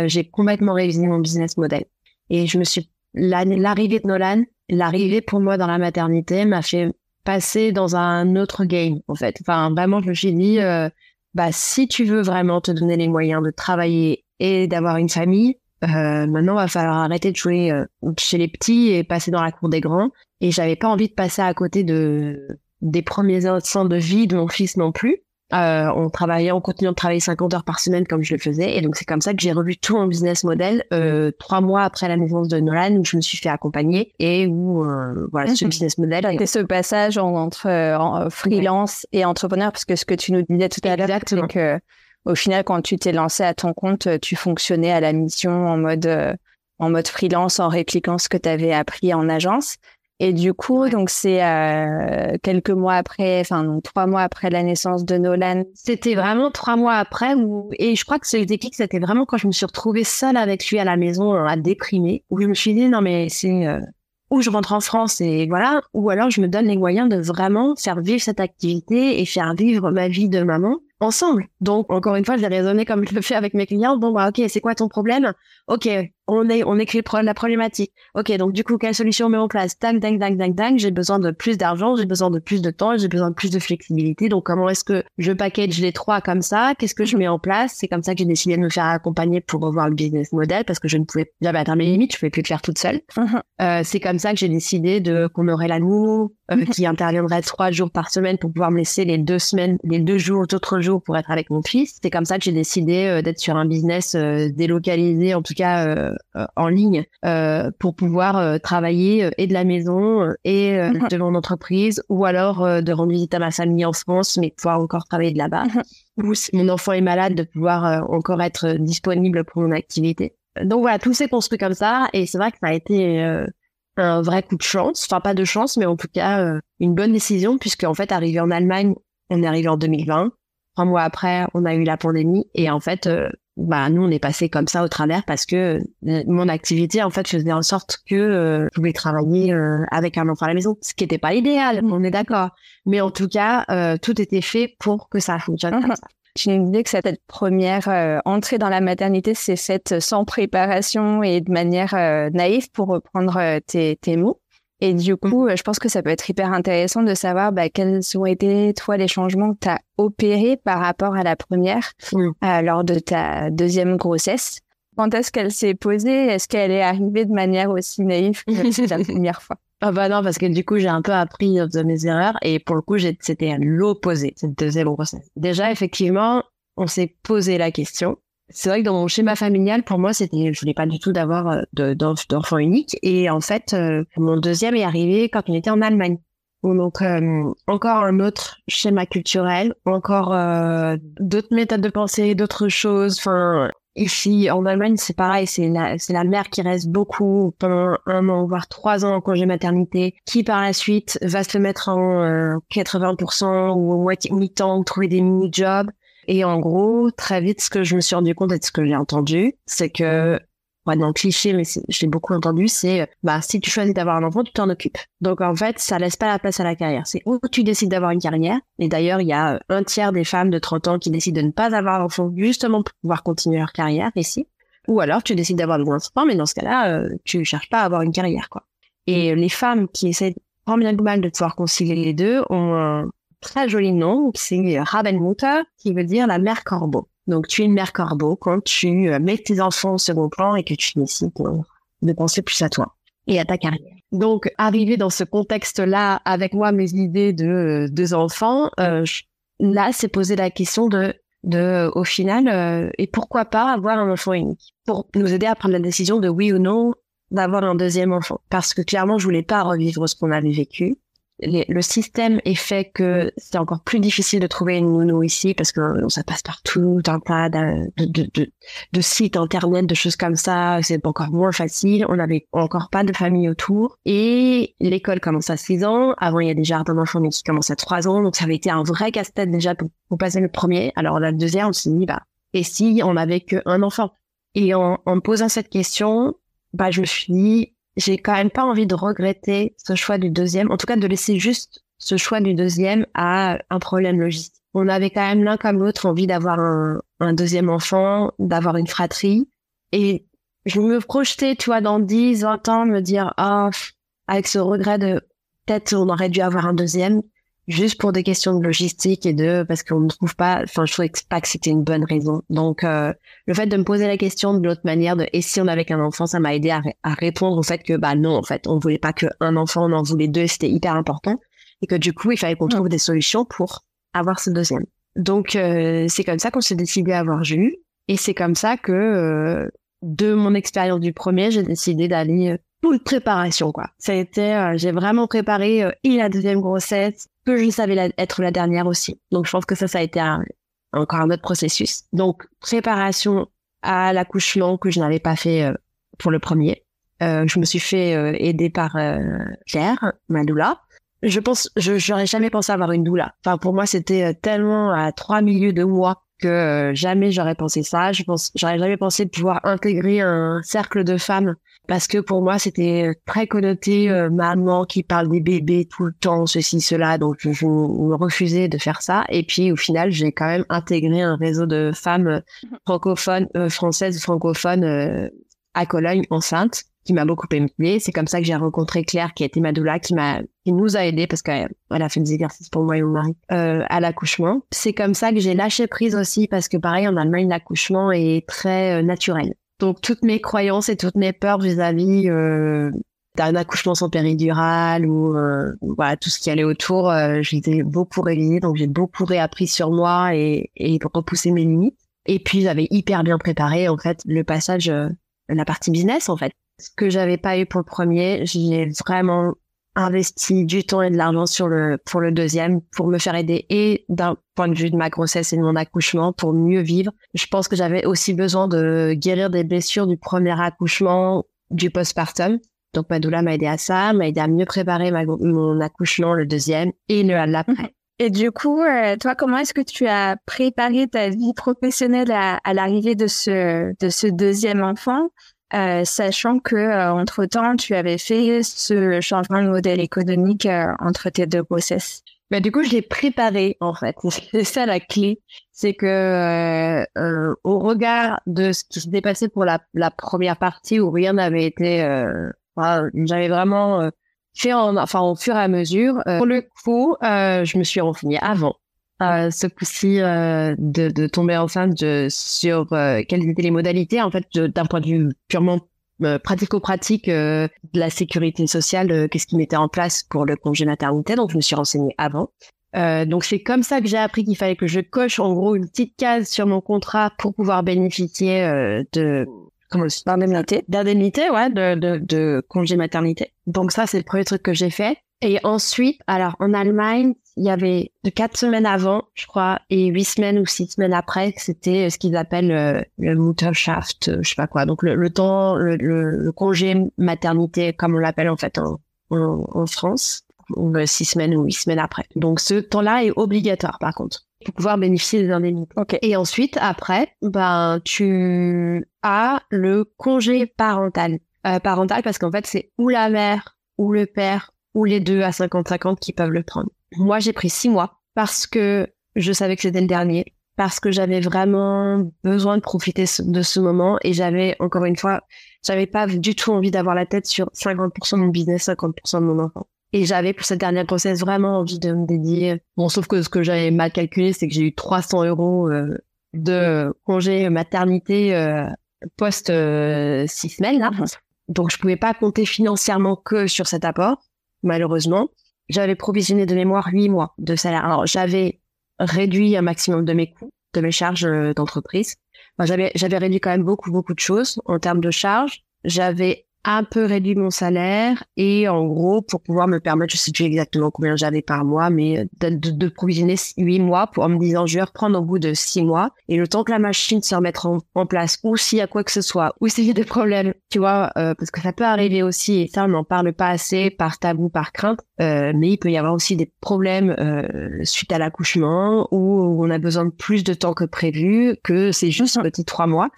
j'ai complètement révisé mon business model et je me suis l'arrivée de Nolan, l'arrivée pour moi dans la maternité m'a fait passer dans un autre game en fait. Enfin vraiment je me suis dit euh, bah si tu veux vraiment te donner les moyens de travailler et d'avoir une famille, euh, maintenant va falloir arrêter de jouer euh, chez les petits et passer dans la cour des grands. Et j'avais pas envie de passer à côté de des premiers instants de vie de mon fils non plus. Euh, on travaillait, on continuait de travailler 50 heures par semaine comme je le faisais. Et donc, c'est comme ça que j'ai revu tout mon business model euh, trois mois après la naissance de Nolan, où je me suis fait accompagner et où, euh, voilà, ce business model. C'était ce passage entre en freelance et entrepreneur, parce que ce que tu nous disais tout à l'heure, c'est que au final, quand tu t'es lancé à ton compte, tu fonctionnais à la mission en mode en mode freelance, en répliquant ce que tu avais appris en agence. Et du coup, donc c'est euh, quelques mois après, enfin donc trois mois après la naissance de Nolan. C'était vraiment trois mois après où et je crois que ce déclic c'était vraiment quand je me suis retrouvée seule avec lui à la maison à déprimer où je me suis dit non mais c'est euh, où je rentre en France et voilà. Ou alors je me donne les moyens de vraiment faire vivre cette activité et faire vivre ma vie de maman ensemble. Donc encore une fois, je vais raisonner comme je le fais avec mes clients. Bon bah ok, c'est quoi ton problème? Ok, on est, on écrit la problématique. Ok, donc du coup, quelle solution on met en place? Dang, dang, dang, dang, dang. J'ai besoin de plus d'argent, j'ai besoin de plus de temps, j'ai besoin de plus de flexibilité. Donc, comment est-ce que je package les trois comme ça? Qu'est-ce que je mets en place? C'est comme ça que j'ai décidé de me faire accompagner pour revoir le business model parce que je ne pouvais jamais atteindre mes limites, je pouvais plus le faire toute seule. Uh-huh. euh, c'est comme ça que j'ai décidé de qu'on aurait la nounou euh, qui interviendrait trois jours par semaine pour pouvoir me laisser les deux semaines, les deux jours, d'autres jours pour être avec mon fils. C'est comme ça que j'ai décidé euh, d'être sur un business euh, délocalisé, en tout cas euh, en ligne euh, pour pouvoir euh, travailler et de la maison et mhm. de mon entreprise ou alors de rendre visite à ma famille en France mais pouvoir encore travailler de là-bas mhm. ou si mon enfant est malade de pouvoir encore être disponible pour mon activité. Donc voilà, tout s'est construit comme ça et c'est vrai que ça a été un vrai coup de chance, enfin pas de chance mais en tout cas une bonne décision puisque en fait arrivé en Allemagne, on est arrivé en 2020 Trois mois après, on a eu la pandémie et en fait, euh, bah nous on est passé comme ça au travers parce que euh, mon activité en fait faisait en sorte que euh, je pouvais travailler avec un enfant à la maison, ce qui n'était pas idéal, on est d'accord. Mais en tout cas, tout était fait pour que ça fonctionne comme ça. Tu nous disais que cette première entrée dans la maternité s'est faite sans préparation et de manière naïve pour reprendre tes, tes mots. Et du coup, je pense que ça peut être hyper intéressant de savoir bah, quels ont été, toi, les changements que tu as opérés par rapport à la première euh, lors de ta deuxième grossesse. Quand est-ce qu'elle s'est posée? Est-ce qu'elle est arrivée de manière aussi naïve que la première fois? Ah bah non, parce que du coup, j'ai un peu appris de mes erreurs et pour le coup, c'était l'opposé, cette deuxième grossesse. Déjà, effectivement, on s'est posé la question c'est vrai que dans mon schéma familial, pour moi, c'était, je voulais pas du tout d'avoir euh, d'enfant unique. Et en fait, euh, mon deuxième est arrivé quand on était en Allemagne. Donc euh, encore un autre schéma culturel, encore d'autres méthodes de pensée, d'autres choses. Enfin, ici en Allemagne, c'est pareil, c'est la c'est la mère qui reste beaucoup pendant un an voire trois ans en congé maternité, qui par la suite va se mettre en 80% ou moitié mi-temps, trouver des mini-jobs. Et en gros, très vite, ce que je me suis rendu compte et ce que j'ai entendu, c'est que ouais, dans le cliché, mais j'ai beaucoup entendu, c'est bah si tu choisis d'avoir un enfant, tu t'en occupes. Donc en fait, ça laisse pas la place à la carrière. C'est où tu décides d'avoir une carrière. Et d'ailleurs, il y a un tiers des femmes de 30 ans qui décident de ne pas avoir d'enfant justement pour pouvoir continuer leur carrière ici. Ou alors tu décides d'avoir de enfants, mais dans ce cas-là, euh, tu cherches pas à avoir une carrière, quoi. Et les femmes qui essaient tant bien que mal de pouvoir concilier les deux ont un très joli nom, c'est Rabenmutter, qui veut dire la mère corbeau. Donc, tu es une mère corbeau quand tu euh, mets tes enfants au second plan et que tu décides de penser plus à toi et à ta carrière. Donc, arriver dans ce contexte-là avec moi, mes idées de euh, deux enfants, euh, là, c'est poser la question de, de au final, et pourquoi pas avoir un enfant unique pour nous aider à prendre la décision de oui ou non d'avoir un deuxième enfant. Parce que clairement, je voulais pas revivre ce qu'on avait vécu le système est fait que c'est encore plus difficile de trouver une nounou ici parce que ça passe partout, un tas de, de, de, de, sites internet, de choses comme ça. C'est encore moins facile. On n'avait encore pas de famille autour. Et l'école commence à 6 ans. Avant, il y a des jardins d'enfants qui commencent à 3 ans. Donc, ça avait été un vrai casse-tête déjà pour, passer le premier. Alors, la deuxième, on s'est dit, bah, et si on avait qu'un enfant? Et en, en me posant cette question, bah, je me suis dit, j'ai quand même pas envie de regretter ce choix du deuxième, en tout cas de laisser juste ce choix du deuxième à un problème logistique. On avait quand même l'un comme l'autre envie d'avoir un, deuxième enfant, d'avoir une fratrie. Et je me projetais, tu vois, dans 10, 20 ans, me dire, ah, avec ce regret de peut-être on aurait dû avoir un deuxième juste pour des questions de logistique et de parce qu'on ne trouve pas enfin je trouvais pas que c'était une bonne raison. Donc euh, le fait de me poser la question de l'autre manière de et si on avait qu'un enfant ça m'a aidé à, à, répondre au fait que bah non en fait on voulait pas qu'un enfant on en voulait deux c'était hyper important. Et que du coup il fallait qu'on trouve des solutions pour avoir ce deuxième donc euh, c'est comme ça qu'on s'est décidé à avoir Jules et c'est comme ça que euh, de mon expérience du premier j'ai décidé d'aller toute préparation quoi. Ça a été, euh, j'ai vraiment préparé euh, et la deuxième grossesse que je savais être la dernière aussi. Donc je pense que ça, ça a été encore un autre processus. Donc préparation à l'accouchement que je n'avais pas fait euh, pour le premier. je me suis fait aider par Claire, ma doula. Je pense, je j'aurais jamais pensé avoir une doula. Enfin pour moi c'était tellement à trois milieux de moi que jamais j'aurais pensé ça. Je pense, j'aurais jamais pensé pouvoir intégrer un cercle de femmes parce que pour moi c'était très connoté euh, maman qui parle des bébés tout le temps ceci cela. Donc je, me refusais de faire ça. Et puis au final j'ai quand même intégré un réseau de femmes francophones euh, françaises francophones euh, à Cologne enceinte qui m'a beaucoup aimé c'est comme ça que j'ai rencontré Claire qui a été ma doula qui m'a qui nous a aidé parce qu'elle a fait des exercices pour moi et mon mari à l'accouchement. C'est comme ça que j'ai lâché prise aussi parce que pareil en Allemagne l'accouchement est très naturel donc toutes mes croyances et toutes mes peurs vis-à-vis euh, d'un accouchement sans péridurale ou euh, voilà tout ce qui allait autour, euh, j'ai beaucoup révisé, donc j'ai beaucoup réappris sur moi et, et repoussé mes limites. Et puis j'avais hyper bien préparé en fait le passage, euh, la partie business en fait. Ce que j'avais pas eu pour le premier, j'ai vraiment investi du temps et de l'argent sur le pour le deuxième pour me faire aider et d'un point de vue de ma grossesse et de mon accouchement pour mieux vivre. Je pense que j'avais aussi besoin de guérir des blessures du premier accouchement, du postpartum. Donc ma doula m'a aidé à ça, m'a aidé à mieux préparer mon accouchement le deuxième et le l'après. Et du coup, euh, toi, comment est-ce que tu as préparé ta vie professionnelle à, à l'arrivée de ce de ce deuxième enfant? Euh, sachant que euh, entre temps tu avais fait ce changement de modèle économique euh, entre tes deux grossesses. Bah, du coup, je l'ai préparé en fait. C'est ça la clé, c'est que au regard de ce qui s'était passé pour la, la, première partie où rien n'avait été, j'avais vraiment fait en, enfin au fur et à mesure. pour le coup, je me suis renseignée avant euh, ce coup-ci euh, de, de, tomber enceinte de, sur euh, quelles étaient les modalités en fait d'un point de vue purement euh, pratico-pratique de la sécurité sociale, qu'est-ce qui mettait en place pour le congé maternité. Donc je me suis renseignée avant. donc c'est comme ça que j'ai appris qu'il fallait que je coche en gros une petite case sur mon contrat pour pouvoir bénéficier de comment d'indemnité d'indemnité ouais de, de, de congé maternité. Donc ça c'est le premier truc que j'ai fait. Et ensuite, alors en Allemagne, il y avait quatre semaines avant, je crois, et huit semaines ou six semaines après, c'était euh, ce qu'ils appellent euh, le Mutterschaft, euh, je sais pas quoi. Donc le, temps, le, congé maternité, comme on l'appelle en fait en, en, France, six semaines ou huit semaines après. Donc ce temps-là est obligatoire par contre. pour pouvoir bénéficier des indemnités. Et ensuite, après, ben, tu as le congé parental. Euh, parental parce qu'en fait, c'est ou la mère ou le père ou les deux à 50-50 qui peuvent le prendre. Moi, j'ai pris six mois parce que je savais que c'était le dernier, parce que j'avais vraiment besoin de profiter de ce moment et j'avais, encore une fois, j'avais pas du tout envie d'avoir la tête sur 50% de mon business, 50% de mon enfant. Et j'avais pour cette dernière grossesse vraiment envie de me dédier. Bon, sauf que ce que j'avais mal calculé, c'est que j'ai eu 300 euros euh, de congé maternité euh, post euh, six semaines. Là. Donc je pouvais pas compter financièrement que sur cet apport, malheureusement. J'avais provisionné de mémoire huit mois de salaire. Alors j'avais réduit un maximum de mes coûts, de mes charges d'entreprise. j'avais j'avais réduit quand même beaucoup beaucoup de choses en termes de charges. J'avais un peu réduit mon salaire et en gros pour pouvoir me permettre, je sais plus exactement combien j'avais par mois, mais de, de, provisionner huit mois pour en me disant je vais reprendre au bout de six mois et le temps que la machine se remette en, place ou s'il y a quoi que ce soit ou s'il y a des problèmes, tu vois, euh, parce que ça peut arriver aussi et ça on n'en parle pas assez par tabou, par crainte, euh, mais il peut y avoir aussi des problèmes euh, suite à l'accouchement où on a besoin de plus de temps que prévu, que c'est juste un petit trois mois.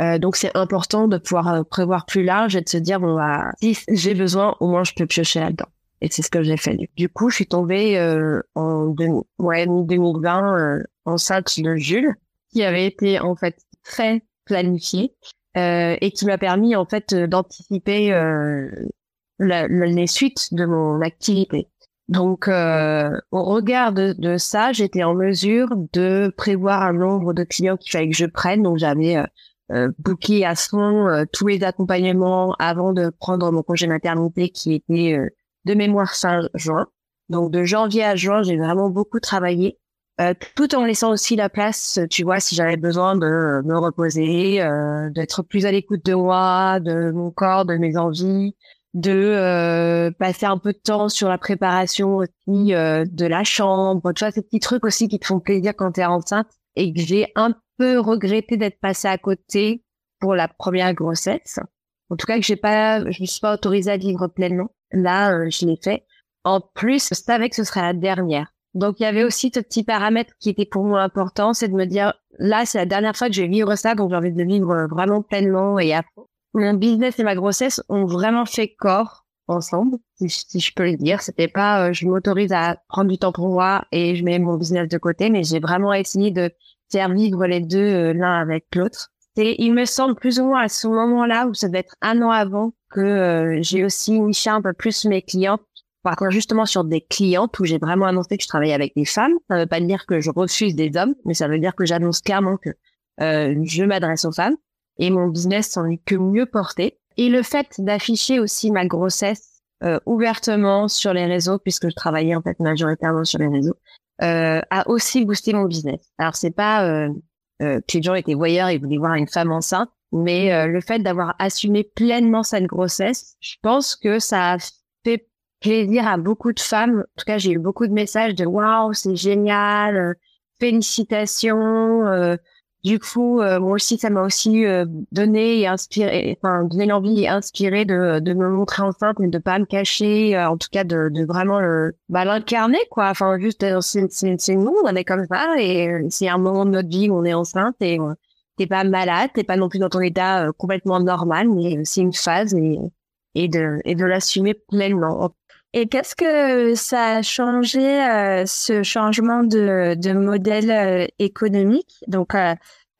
Euh, donc c'est important de pouvoir euh, prévoir plus large et de se dire bon bah si j'ai besoin au moins je peux piocher là-dedans. Et c'est ce que j'ai fait. Du coup, je suis tombée euh, en ouais, 2020 euh, enceinte de Jules, qui avait été en fait très planifié euh, et qui m'a permis en fait d'anticiper les suites de mon activité. Donc, au regard de, de ça, j'étais en mesure de prévoir un nombre de clients qu'il fallait que je prenne. Donc, j'avais euh, booké à fond euh, tous les accompagnements avant de prendre mon congé maternité qui était euh, de mémoire fin juin. Donc de janvier à juin, j'ai vraiment beaucoup travaillé, euh, tout en laissant aussi la place, tu vois, si j'avais besoin de me reposer, d'être plus à l'écoute de moi, de mon corps, de mes envies, de passer un peu de temps sur la préparation aussi de la chambre, tu vois, ces petits trucs aussi qui te font plaisir quand tu es enceinte et que j'ai un peu regretté d'être passée à côté pour la première grossesse. En tout cas, que j'ai pas, je me suis pas autorisée à vivre pleinement. Là, euh, je l'ai fait. En plus, je savais que ce serait la dernière. Donc, il y avait aussi ce petit paramètre qui était pour moi important, c'est de me dire, là, c'est la dernière fois que je vais vivre ça, donc j'ai envie de vivre vraiment pleinement et à. Mon business et ma grossesse ont vraiment fait corps ensemble, si, je peux le dire. C'était pas, euh, je m'autorise à prendre du temps pour moi et je mets mon business de côté, mais j'ai vraiment essayé de faire vivre les deux euh, l'un avec l'autre. Et il me semble plus ou moins à ce moment-là, où ça devait être un an avant, que euh, j'ai aussi niché un peu plus mes. Par contre, justement sur des clientes où j'ai vraiment annoncé que je travaillais avec des femmes. Ça ne veut pas dire que je refuse des hommes, mais ça veut dire que j'annonce clairement que euh, je m'adresse aux femmes. Et mon business s'en est que mieux porté. Et le fait d'afficher aussi ma grossesse euh, ouvertement sur les réseaux, puisque je travaillais en fait majoritairement sur les réseaux, a aussi boosté mon business. Alors c'est pas euh, euh, que les gens étaient voyeurs et voulaient voir une femme enceinte, mais euh, le fait d'avoir assumé pleinement cette grossesse, je pense que ça a fait plaisir à beaucoup de femmes. En tout cas, j'ai eu beaucoup de messages de waouh, c'est génial, euh, félicitations. Du coup, euh, moi aussi, ça m'a aussi euh, donné et inspiré, enfin donné l'envie et inspiré de, de me montrer enceinte, mais de pas me cacher, euh, en tout cas de, de vraiment bah, l'incarner, quoi. Enfin, juste, c'est nous, on est comme ça, et c'est un moment de notre vie où on est enceinte et t'es pas malade, t'es pas non plus dans ton état complètement normal, mais c'est une phase et, et de, et de l'assumer pleinement. Et qu'est-ce que ça a changé, ce changement de, de modèle économique? Donc,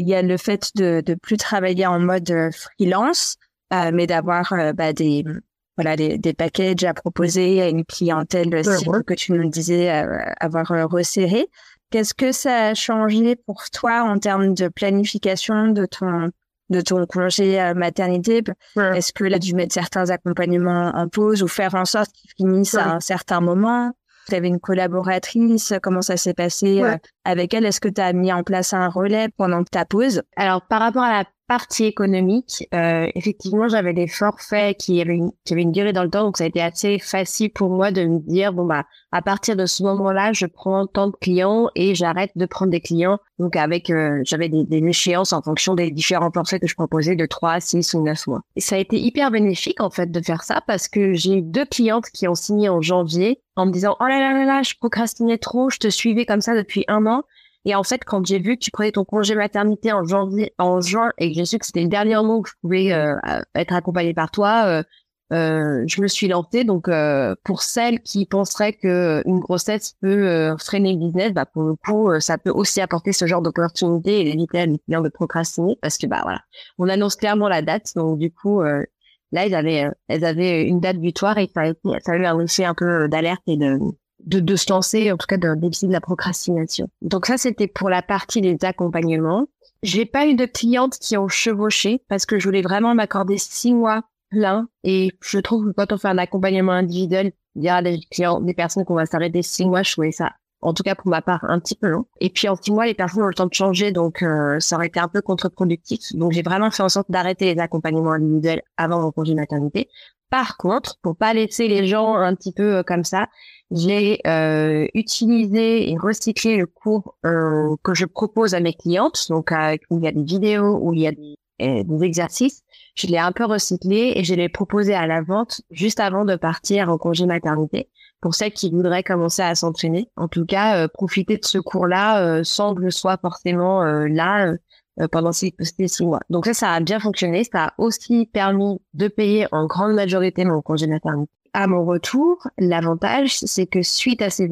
il y a le fait de de plus travailler en mode euh, freelance, euh, mais d'avoir euh, bah, des voilà des, des packages à proposer à une clientèle que tu nous disais avoir resserré. Qu'est-ce que ça a changé pour toi en termes de planification de ton de ton congé maternité? Est-ce que là, dû mettre certains accompagnements en pause ou faire en sorte qu'ils finissent à un certain moment? Tu avais une collaboratrice, comment ça s'est passé euh, avec elle? Est-ce que tu as mis en place un relais pendant ta pause? Alors, par rapport à la partie économique, euh, effectivement, j'avais des forfaits qui avaient, une, qui avaient une durée dans le temps, donc ça a été assez facile pour moi de me dire bon bah à partir de ce moment-là, je prends tant de clients et j'arrête de prendre des clients. Donc avec euh, j'avais des, des, échéances en fonction des différents forfaits que je proposais de 3, 6 ou 9 mois. Et ça a été hyper bénéfique en fait de faire ça parce que j'ai eu deux clientes qui ont signé en janvier en me disant oh là là là là, je procrastinais trop, je te suivais comme ça depuis un an Et en fait, quand j'ai vu que tu prenais ton congé maternité en janvier, en juin, et que j'ai su que c'était le dernier moment où je pouvais euh, être accompagnée par toi, euh, euh, je me suis lancée. Donc, euh, pour celles qui penseraient que une grossesse peut freiner le business, bah pour le coup, ça peut aussi apporter ce genre d'opportunité et éviter à mes clients de procrastiner, parce que bah voilà, on annonce clairement la date. Donc du coup, là, ils avaient, elles avaient une date butoir et ça a, ça a eu un effet un peu d'alerte et de de, de se lancer, en tout cas d'éviter de la procrastination. Donc ça, c'était pour la partie des accompagnements. J'ai pas eu de clientes qui ont chevauché parce que je voulais vraiment m'accorder six mois plein. Et je trouve que quand on fait un accompagnement individuel, il y a des clients, des personnes qu'on va s'arrêter six mois, je trouvais ça en tout cas pour ma part, un petit peu long. Et puis en six mois, les personnes ont le temps de changer, donc euh, ça aurait été un peu contre-productif. Donc j'ai vraiment fait en sorte d'arrêter les accompagnements individuels avant mon congé maternité. Par contre, pour pas laisser les gens un petit peu euh, comme ça, j'ai euh, utilisé et recyclé le cours euh, que je propose à mes clientes, donc où il y a des vidéos, où il y a des, euh, des exercices. Je l'ai un peu recyclé et je l'ai proposé à la vente juste avant de partir en congé maternité pour celles qui voudraient commencer à s'entraîner. En tout cas, euh, profiter de ce cours-là sans que je sois forcément là pendant ces, six mois. Donc ça, ça a bien fonctionné. Ça a aussi permis de payer en grande majorité mon congé maternité à mon retour, l'avantage, c'est que suite à ces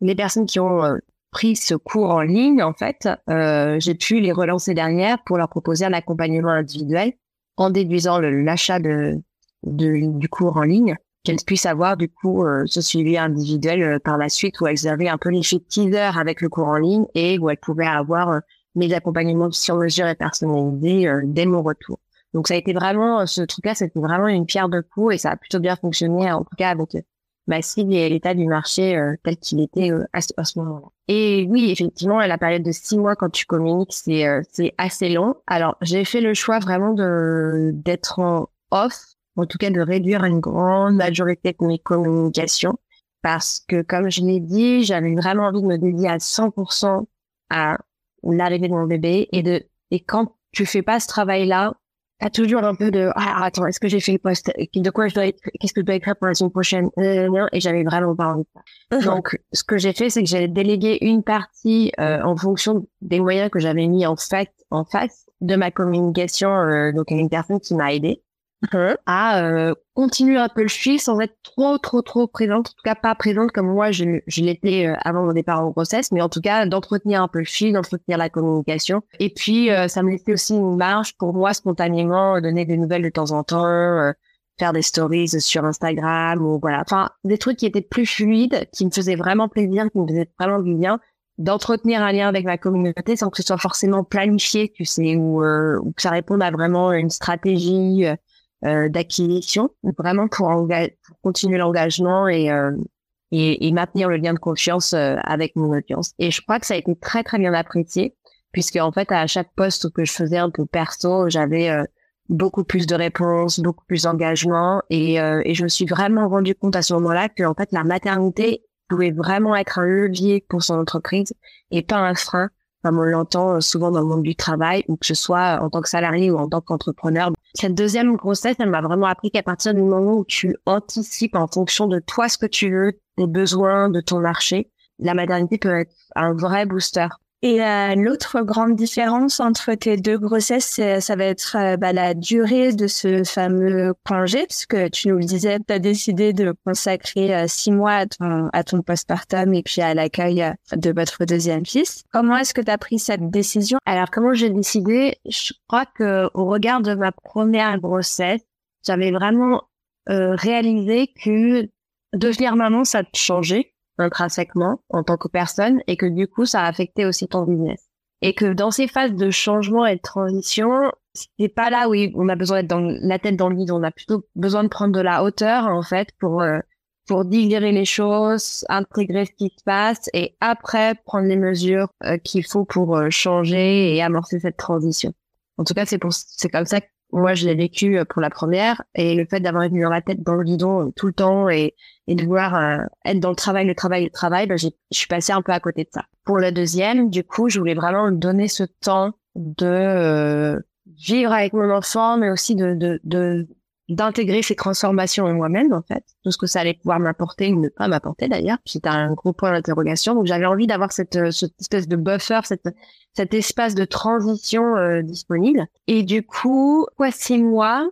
les personnes qui ont euh, pris ce cours en ligne, en fait, euh, j'ai pu les relancer derrière pour leur proposer un accompagnement individuel en déduisant l'achat de, du cours en ligne, qu'elles puissent avoir du coup euh, ce suivi individuel par la suite où elles avaient un peu l'effet teaser avec le cours en ligne et où elles pouvaient avoir mes accompagnements sur mesure et personnalisés dès mon retour. Donc ça a été vraiment ce truc-là, c'était vraiment une pierre de coups et ça a plutôt bien fonctionné en tout cas avec euh, ma cible et l'état du marché euh, tel qu'il était euh, à ce, moment-là. Et oui, effectivement, la période de six mois quand tu communiques, c'est c'est assez long. Alors j'ai fait le choix vraiment de d'être en off, en tout cas de réduire une grande majorité de mes communications parce que comme je l'ai dit, j'avais vraiment envie de me dédier à 100% à l'arrivée de mon bébé et de et quand tu fais pas ce travail-là, t'as toujours un peu de ah attends est-ce que j'ai fait le poste? De quoi je dois qu'est-ce que je dois écrire pour la semaine prochaine? Euh, et j'avais vraiment pas envie. De ça donc ce que j'ai fait c'est que j'ai délégué une partie euh, en fonction des moyens que j'avais mis en fait en face de ma communication euh, donc à une personne qui m'a aidé Hein, à euh, continuer un peu le fil sans être trop trop trop présente, en tout cas pas présente comme moi je, l'étais euh, avant mon départ en grossesse, mais en tout cas d'entretenir un peu le fil, d'entretenir la communication. Et puis euh, ça me laissait aussi une marge pour moi spontanément donner des nouvelles de temps en temps, faire des stories sur Instagram ou voilà, enfin des trucs qui étaient plus fluides, qui me faisaient vraiment plaisir, qui me faisaient vraiment du bien d'entretenir un lien avec ma communauté sans que ce soit forcément planifié, tu sais, ou, ou que ça réponde à vraiment une stratégie euh, d'acquisition, vraiment pour, pour continuer l'engagement et, euh, et, et, maintenir le lien de confiance euh, avec mon audience. Et je crois que ça a été très très bien apprécié, puisque en fait à chaque poste que je faisais un peu perso, j'avais beaucoup plus de réponses, beaucoup plus d'engagement, et, et je me suis vraiment rendu compte à ce moment-là que en fait la maternité pouvait vraiment être un levier pour son entreprise et pas un frein comme on l'entend euh, souvent dans le monde du travail, ou que ce soit en tant que salarié ou en tant qu'entrepreneur. Cette deuxième grossesse, elle m'a vraiment appris qu'à partir du moment où tu anticipes en fonction de toi ce que tu veux, des besoins de ton marché, la maternité peut être un vrai booster. Et euh, l'autre grande différence entre tes deux grossesses, ça va être euh, bah, la durée de ce fameux congé, puisque tu nous le disais, tu as décidé de consacrer euh, six mois à ton, à ton postpartum et puis à l'accueil euh, de votre deuxième fils. Comment est-ce que tu as pris cette décision? Alors, comment j'ai décidé? Je crois que au regard de ma première grossesse, j'avais vraiment réalisé que devenir maman, ça te changeait intrinsèquement en tant que personne et que du coup, ça a affecté aussi ton business. Et que dans ces phases de changement et de transition, c'est pas là où on a besoin d'être dans la tête dans le vide. On a plutôt besoin de prendre de la hauteur, en fait, pour, euh, pour digérer les choses, intégrer ce qui se passe et après prendre les mesures euh, qu'il faut pour euh, changer et amorcer cette transition. En tout cas, c'est pour, c'est comme ça moi, je l'ai vécu pour la première et le fait d'avoir été dans la tête dans le guidon tout le temps et et de vouloir euh, être dans le travail, le travail, le travail, ben, je suis passée un peu à côté de ça. Pour le deuxième, du coup, je voulais vraiment donner ce temps de euh, vivre avec mon enfant, mais aussi de, de, de d'intégrer ces transformations en moi-même, en fait, tout ce que ça allait pouvoir m'apporter ou ne pas m'apporter d'ailleurs. C'était un gros point d'interrogation. Donc j'avais envie d'avoir cette, euh, cette espèce de buffer, cette, cet espace de transition euh, disponible. Et du coup, quoi, six mois,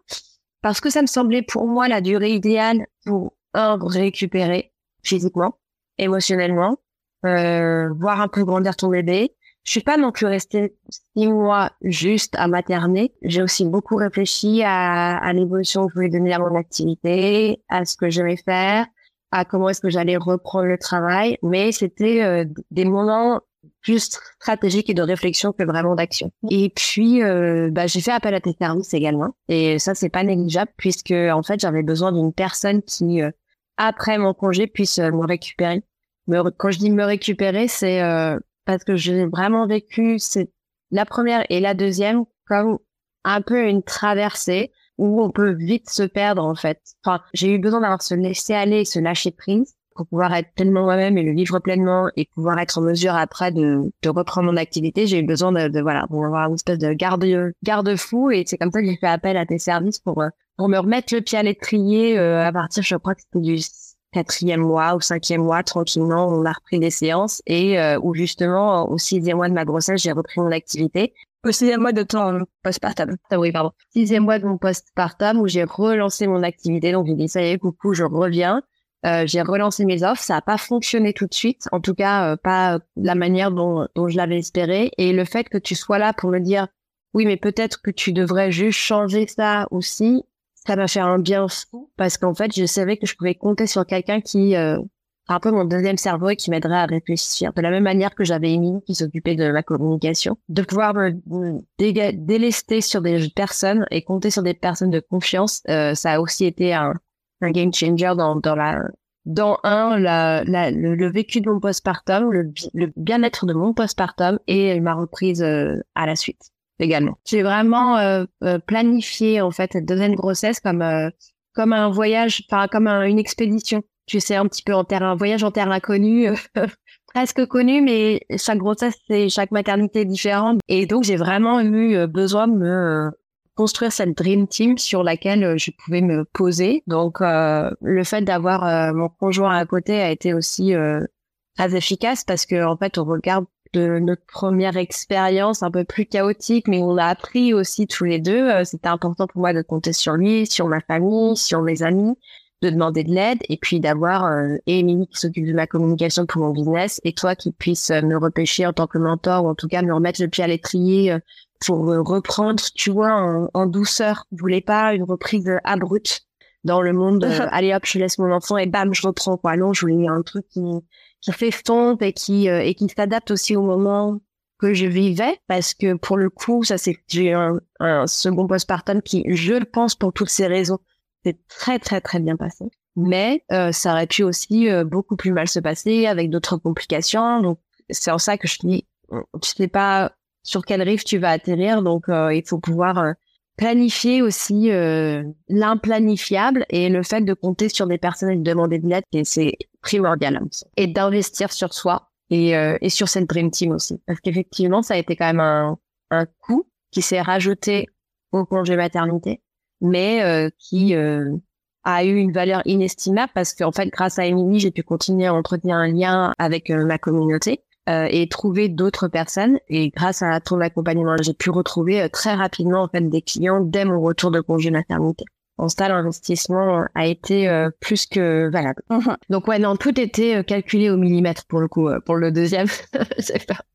parce que ça me semblait pour moi la durée idéale pour un récupérer physiquement, émotionnellement, euh, voir un peu grandir ton bébé, je suis pas non plus restée six mois juste à materner. J'ai aussi beaucoup réfléchi à, à l'évolution que je voulais donner à mon activité, à ce que je vais faire, à comment est-ce que j'allais reprendre le travail. Mais c'était euh, des moments plus stratégiques et de réflexion que vraiment d'action. Et puis, euh, bah, j'ai fait appel à tes services également. Et ça, c'est pas négligeable puisque en fait, j'avais besoin d'une personne qui, euh, après mon congé, puisse me récupérer. Me, quand je dis me récupérer, c'est parce que j'ai vraiment vécu c'est la première et la deuxième comme un peu une traversée où on peut vite se perdre en fait. Enfin, j'ai eu besoin d'avoir se laisser aller, se lâcher prise pour pouvoir être pleinement moi-même et le vivre pleinement et pouvoir être en mesure après de, de reprendre mon activité. J'ai eu besoin de, de voilà, pour avoir une espèce de garde garde-fou et c'est comme ça que j'ai fait appel à tes services pour euh, pour me remettre le pied à l'étrier euh, à partir, je crois que c'était du quatrième mois ou cinquième mois, tranquillement, on a repris des séances et euh, où justement, au sixième mois de ma grossesse, j'ai repris mon activité. Au sixième mois de ton postpartum. Ah oui, pardon. Sixième mois de mon postpartum où j'ai relancé mon activité. Donc, j'ai dit, ça y est, coucou, je reviens. Euh, j'ai relancé mes offres. Ça n'a pas fonctionné tout de suite. En tout cas, euh, pas la manière dont je l'avais espéré. Et le fait que tu sois là pour me dire, oui, mais peut-être que tu devrais juste changer ça aussi ça m'a fait un bien fou parce qu'en fait, je savais que je pouvais compter sur quelqu'un qui, euh, un peu mon deuxième cerveau et qui m'aiderait à réfléchir. De la même manière que j'avais Émilie qui s'occupait de la communication, de pouvoir me délester sur des personnes et compter sur des personnes de confiance, euh, ça a aussi été un, un game changer dans, dans la dans un la, la le, vécu de mon postpartum, le, le bien-être de mon postpartum et ma reprise euh, à la suite également. J'ai vraiment euh, euh, planifié en fait cette deuxième grossesse comme euh, comme un voyage, enfin comme une expédition. Tu sais un petit peu en terre, un voyage en terre inconnue, presque connu, mais chaque grossesse et chaque maternité est différente. Et donc j'ai vraiment eu besoin de me construire cette dream team sur laquelle je pouvais me poser. Donc le fait d'avoir mon conjoint à côté a été aussi très efficace parce que en fait on regarde de notre première expérience un peu plus chaotique, mais on a appris aussi tous les deux. Euh, c'était important pour moi de compter sur lui, sur ma famille, sur mes amis, de demander de l'aide et puis d'avoir euh, Émilie qui s'occupe de ma communication pour mon business et toi qui puisse euh, me repêcher en tant que mentor ou en tout cas me remettre le pied à l'étrier euh, pour reprendre, tu vois, en, en, douceur. Je voulais pas une reprise abrupte dans le monde. allez hop, je laisse mon enfant et bam, je reprends quoi. Non, je voulais un truc qui qui s'estompe et qui euh, et qui s'adapte aussi au moment que je vivais parce que pour le coup ça c'est j'ai un, un second postpartum qui je le pense pour toutes ces raisons c'est très très très bien passé. Mais euh, ça aurait pu aussi euh, beaucoup plus mal se passer avec d'autres complications. Donc c'est en ça que je dis tu sais pas sur quel rive tu vas atterrir. Donc il faut pouvoir planifier aussi euh, l'implanifiable et le fait de compter sur des personnes et de demander de l'aide, c'est primordial. Et d'investir sur soi et, euh, et sur cette Dream Team aussi. Parce qu'effectivement, ça a été quand même un, un coût qui s'est rajouté au congé maternité, mais euh, qui a eu une valeur inestimable parce qu'en fait, grâce à Émilie, j'ai pu continuer à entretenir un lien avec ma communauté euh, et trouver d'autres personnes. Et grâce à ton accompagnement, j'ai pu retrouver euh, très rapidement en fait des clients dès mon retour de congé maternité. En ça, l'investissement a été euh, plus que valable. Mhm. Donc ouais, non, tout était calculé au millimètre pour le coup. pour le deuxième,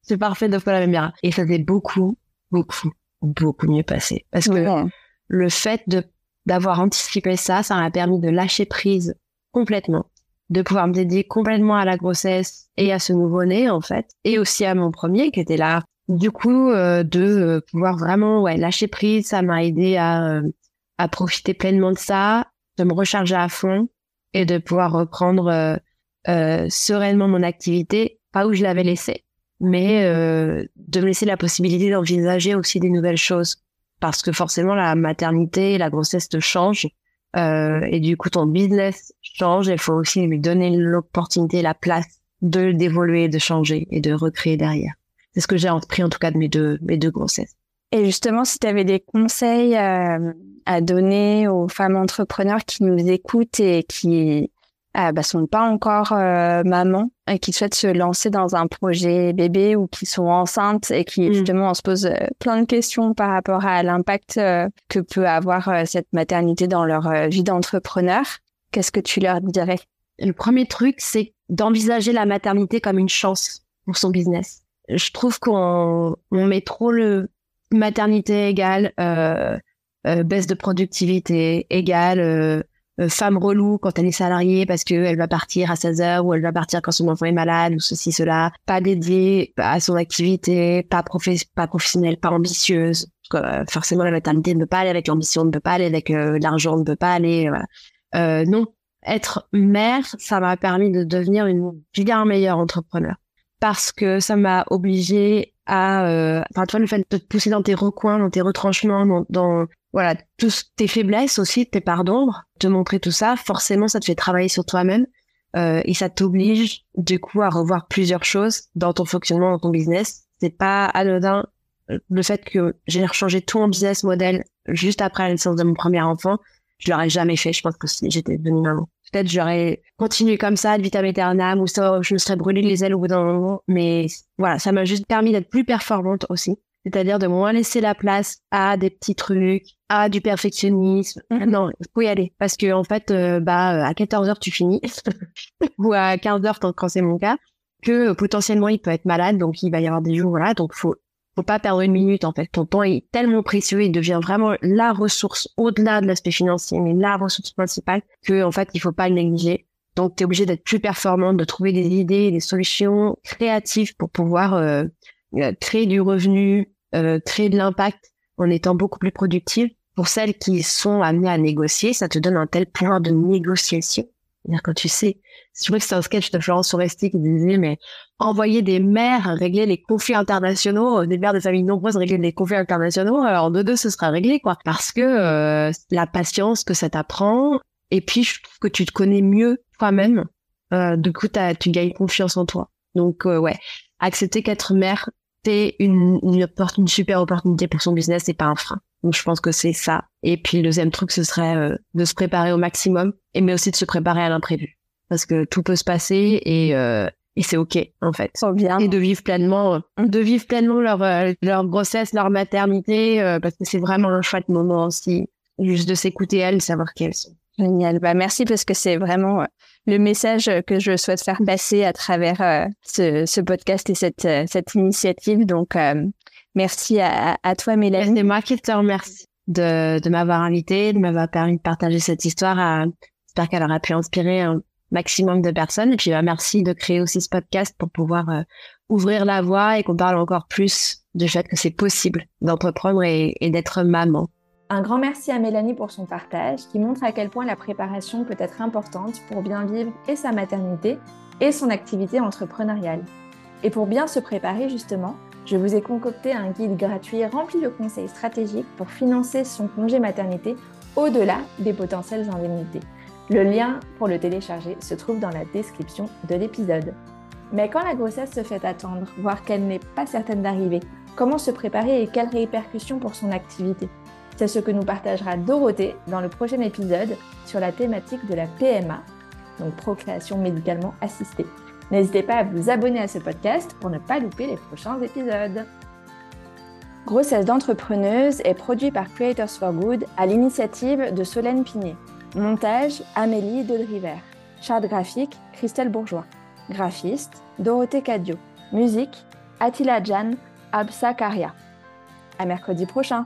c'est parfait de fois la même Et ça s'est beaucoup, beaucoup, beaucoup mieux passé. Parce que le fait de d'avoir anticipé ça, ça m'a permis de lâcher prise complètement de pouvoir me dédier complètement à la grossesse et à ce nouveau-né en fait, et aussi à mon premier qui était là. Du coup, euh, de euh, pouvoir vraiment ouais lâcher prise, ça m'a aidé à euh, à profiter pleinement de ça, de me recharger à fond et de pouvoir reprendre sereinement mon activité, pas où je l'avais laissé, mais de me laisser la possibilité d'envisager aussi des nouvelles choses, parce que forcément la maternité, la grossesse te change euh, et du coup, ton business change. Il faut aussi lui donner l'opportunité, la place de d'évoluer, de changer et de recréer derrière. C'est ce que j'ai appris en tout cas de mes deux mes deux grossesses. Et justement, si tu avais des conseils euh, à donner aux femmes entrepreneurs qui nous écoutent et qui euh, bah, sont pas encore euh, mamans et qui souhaitent se lancer dans un projet bébé ou qui sont enceintes et qui mm. justement on se pose plein de questions par rapport à l'impact que peut avoir cette maternité dans leur vie d'entrepreneur, qu'est-ce que tu leur dirais? Le premier truc, c'est d'envisager la maternité comme une chance pour son business. Je trouve qu'on on met trop le maternité égale euh, euh, baisse de productivité égale euh, femme relou quand elle est salariée parce qu'elle va partir à 16 heures ou elle va partir quand son enfant est malade ou ceci, cela. Pas dédiée à son activité, pas, pas professionnelle, pas ambitieuse. forcément, la maternité ne peut pas aller avec l'ambition, ne peut pas aller avec l'argent, ne peut pas aller... non, être mère, ça m'a permis de devenir une bien meilleure entrepreneur parce que ça m'a obligée à, euh, enfin, toi, le fait de te pousser dans tes recoins, dans tes retranchements, dans, dans voilà, tous tes faiblesses aussi, tes parts d'ombre, te montrer tout ça, forcément, ça te fait travailler sur toi-même. Euh, et ça t'oblige du coup à revoir plusieurs choses dans ton fonctionnement, dans ton business. C'est pas anodin euh, le fait que j'ai changé tout mon business model juste après la naissance de mon premier enfant. Je l'aurais jamais fait, je pense que si j'étais devenue maman peut-être j'aurais continué comme ça, de vitam aeternam, ou ça, je me serais brûlé les ailes au bout d'un moment. Mais voilà, ça m'a juste permis d'être plus performante aussi. C'est-à-dire de moins laisser la place à des petits trucs, à du perfectionnisme. Mhm. Non, il faut y aller. Parce que, en fait, euh, bah, à 14 heures, tu finis. ou à 15 heures, quand c'est mon cas. Que potentiellement, il peut être malade. Donc, il va y avoir des jours, voilà. Donc, faut, faut pas perdre une minute en fait. Ton temps est tellement précieux, il devient vraiment la ressource au-delà de l'aspect financier, mais la ressource principale que en fait il faut pas le négliger. Donc tu es obligé d'être plus performante, de trouver des idées, des solutions créatives pour pouvoir euh, euh, créer du revenu, euh, créer de l'impact en étant beaucoup plus productive. Pour celles qui sont amenées à négocier, ça te donne un tel pouvoir de négociation quand tu sais, je trouvais que c'est un sketch de Florence Foresti qui disait, mais envoyer des mères régler les conflits internationaux, des mères de familles nombreuses régler les conflits internationaux, alors en deux deux, ce sera réglé, quoi. Parce que euh, la patience que ça t'apprend, et puis je trouve que tu te connais mieux toi-même, euh, du coup, tu gagnes confiance en toi. Donc, euh, ouais, accepter qu'être mère, c'est une, une, une super opportunité pour son business, c'est pas un frein. Donc je pense que c'est ça. Et puis le deuxième truc, ce serait euh, de se préparer au maximum, et mais aussi de se préparer à l'imprévu, parce que tout peut se passer et euh, et c'est ok en fait. Trop bien. Et de vivre pleinement, de vivre pleinement leur euh, leur grossesse, leur maternité, parce que c'est vraiment un chouette moment aussi, juste de s'écouter elles, savoir qui elles sont. Génial. Bah merci parce que c'est vraiment le message que je souhaite faire passer à travers ce, ce, podcast et cette, cette initiative. Donc, Merci à, toi, Mélanie. C'est moi qui te remercie de, de m'avoir invité, de m'avoir permis de partager cette histoire. J'espère qu'elle aura pu inspirer un maximum de personnes. Et puis, bah, merci de créer aussi ce podcast pour pouvoir euh, ouvrir la voie et qu'on parle encore plus du fait que c'est possible d'entreprendre et, et d'être maman. Un grand merci à Mélanie pour son partage qui montre à quel point la préparation peut être importante pour bien vivre et sa maternité et son activité entrepreneuriale. Et pour bien se préparer justement, je vous ai concocté un guide gratuit rempli de conseils stratégiques pour financer son congé maternité au-delà des potentielles indemnités. Le lien pour le télécharger se trouve dans la description de l'épisode. Mais quand la grossesse se fait attendre, voire qu'elle n'est pas certaine d'arriver, comment se préparer et quelles répercussions pour son activité? C'est ce que nous partagera Dorothée dans le prochain épisode sur la thématique de la PMA, donc procréation médicalement assistée. N'hésitez pas à vous abonner à ce podcast pour ne pas louper les prochains épisodes. Grossesse d'entrepreneuse est produit par Creators for Good à l'initiative de Solène Pinet. Montage Amélie Daudriver. Charte graphique Christelle Bourgeois. Graphiste Dorothée Cadio. Musique Attila Jan Absa Karia. À mercredi prochain.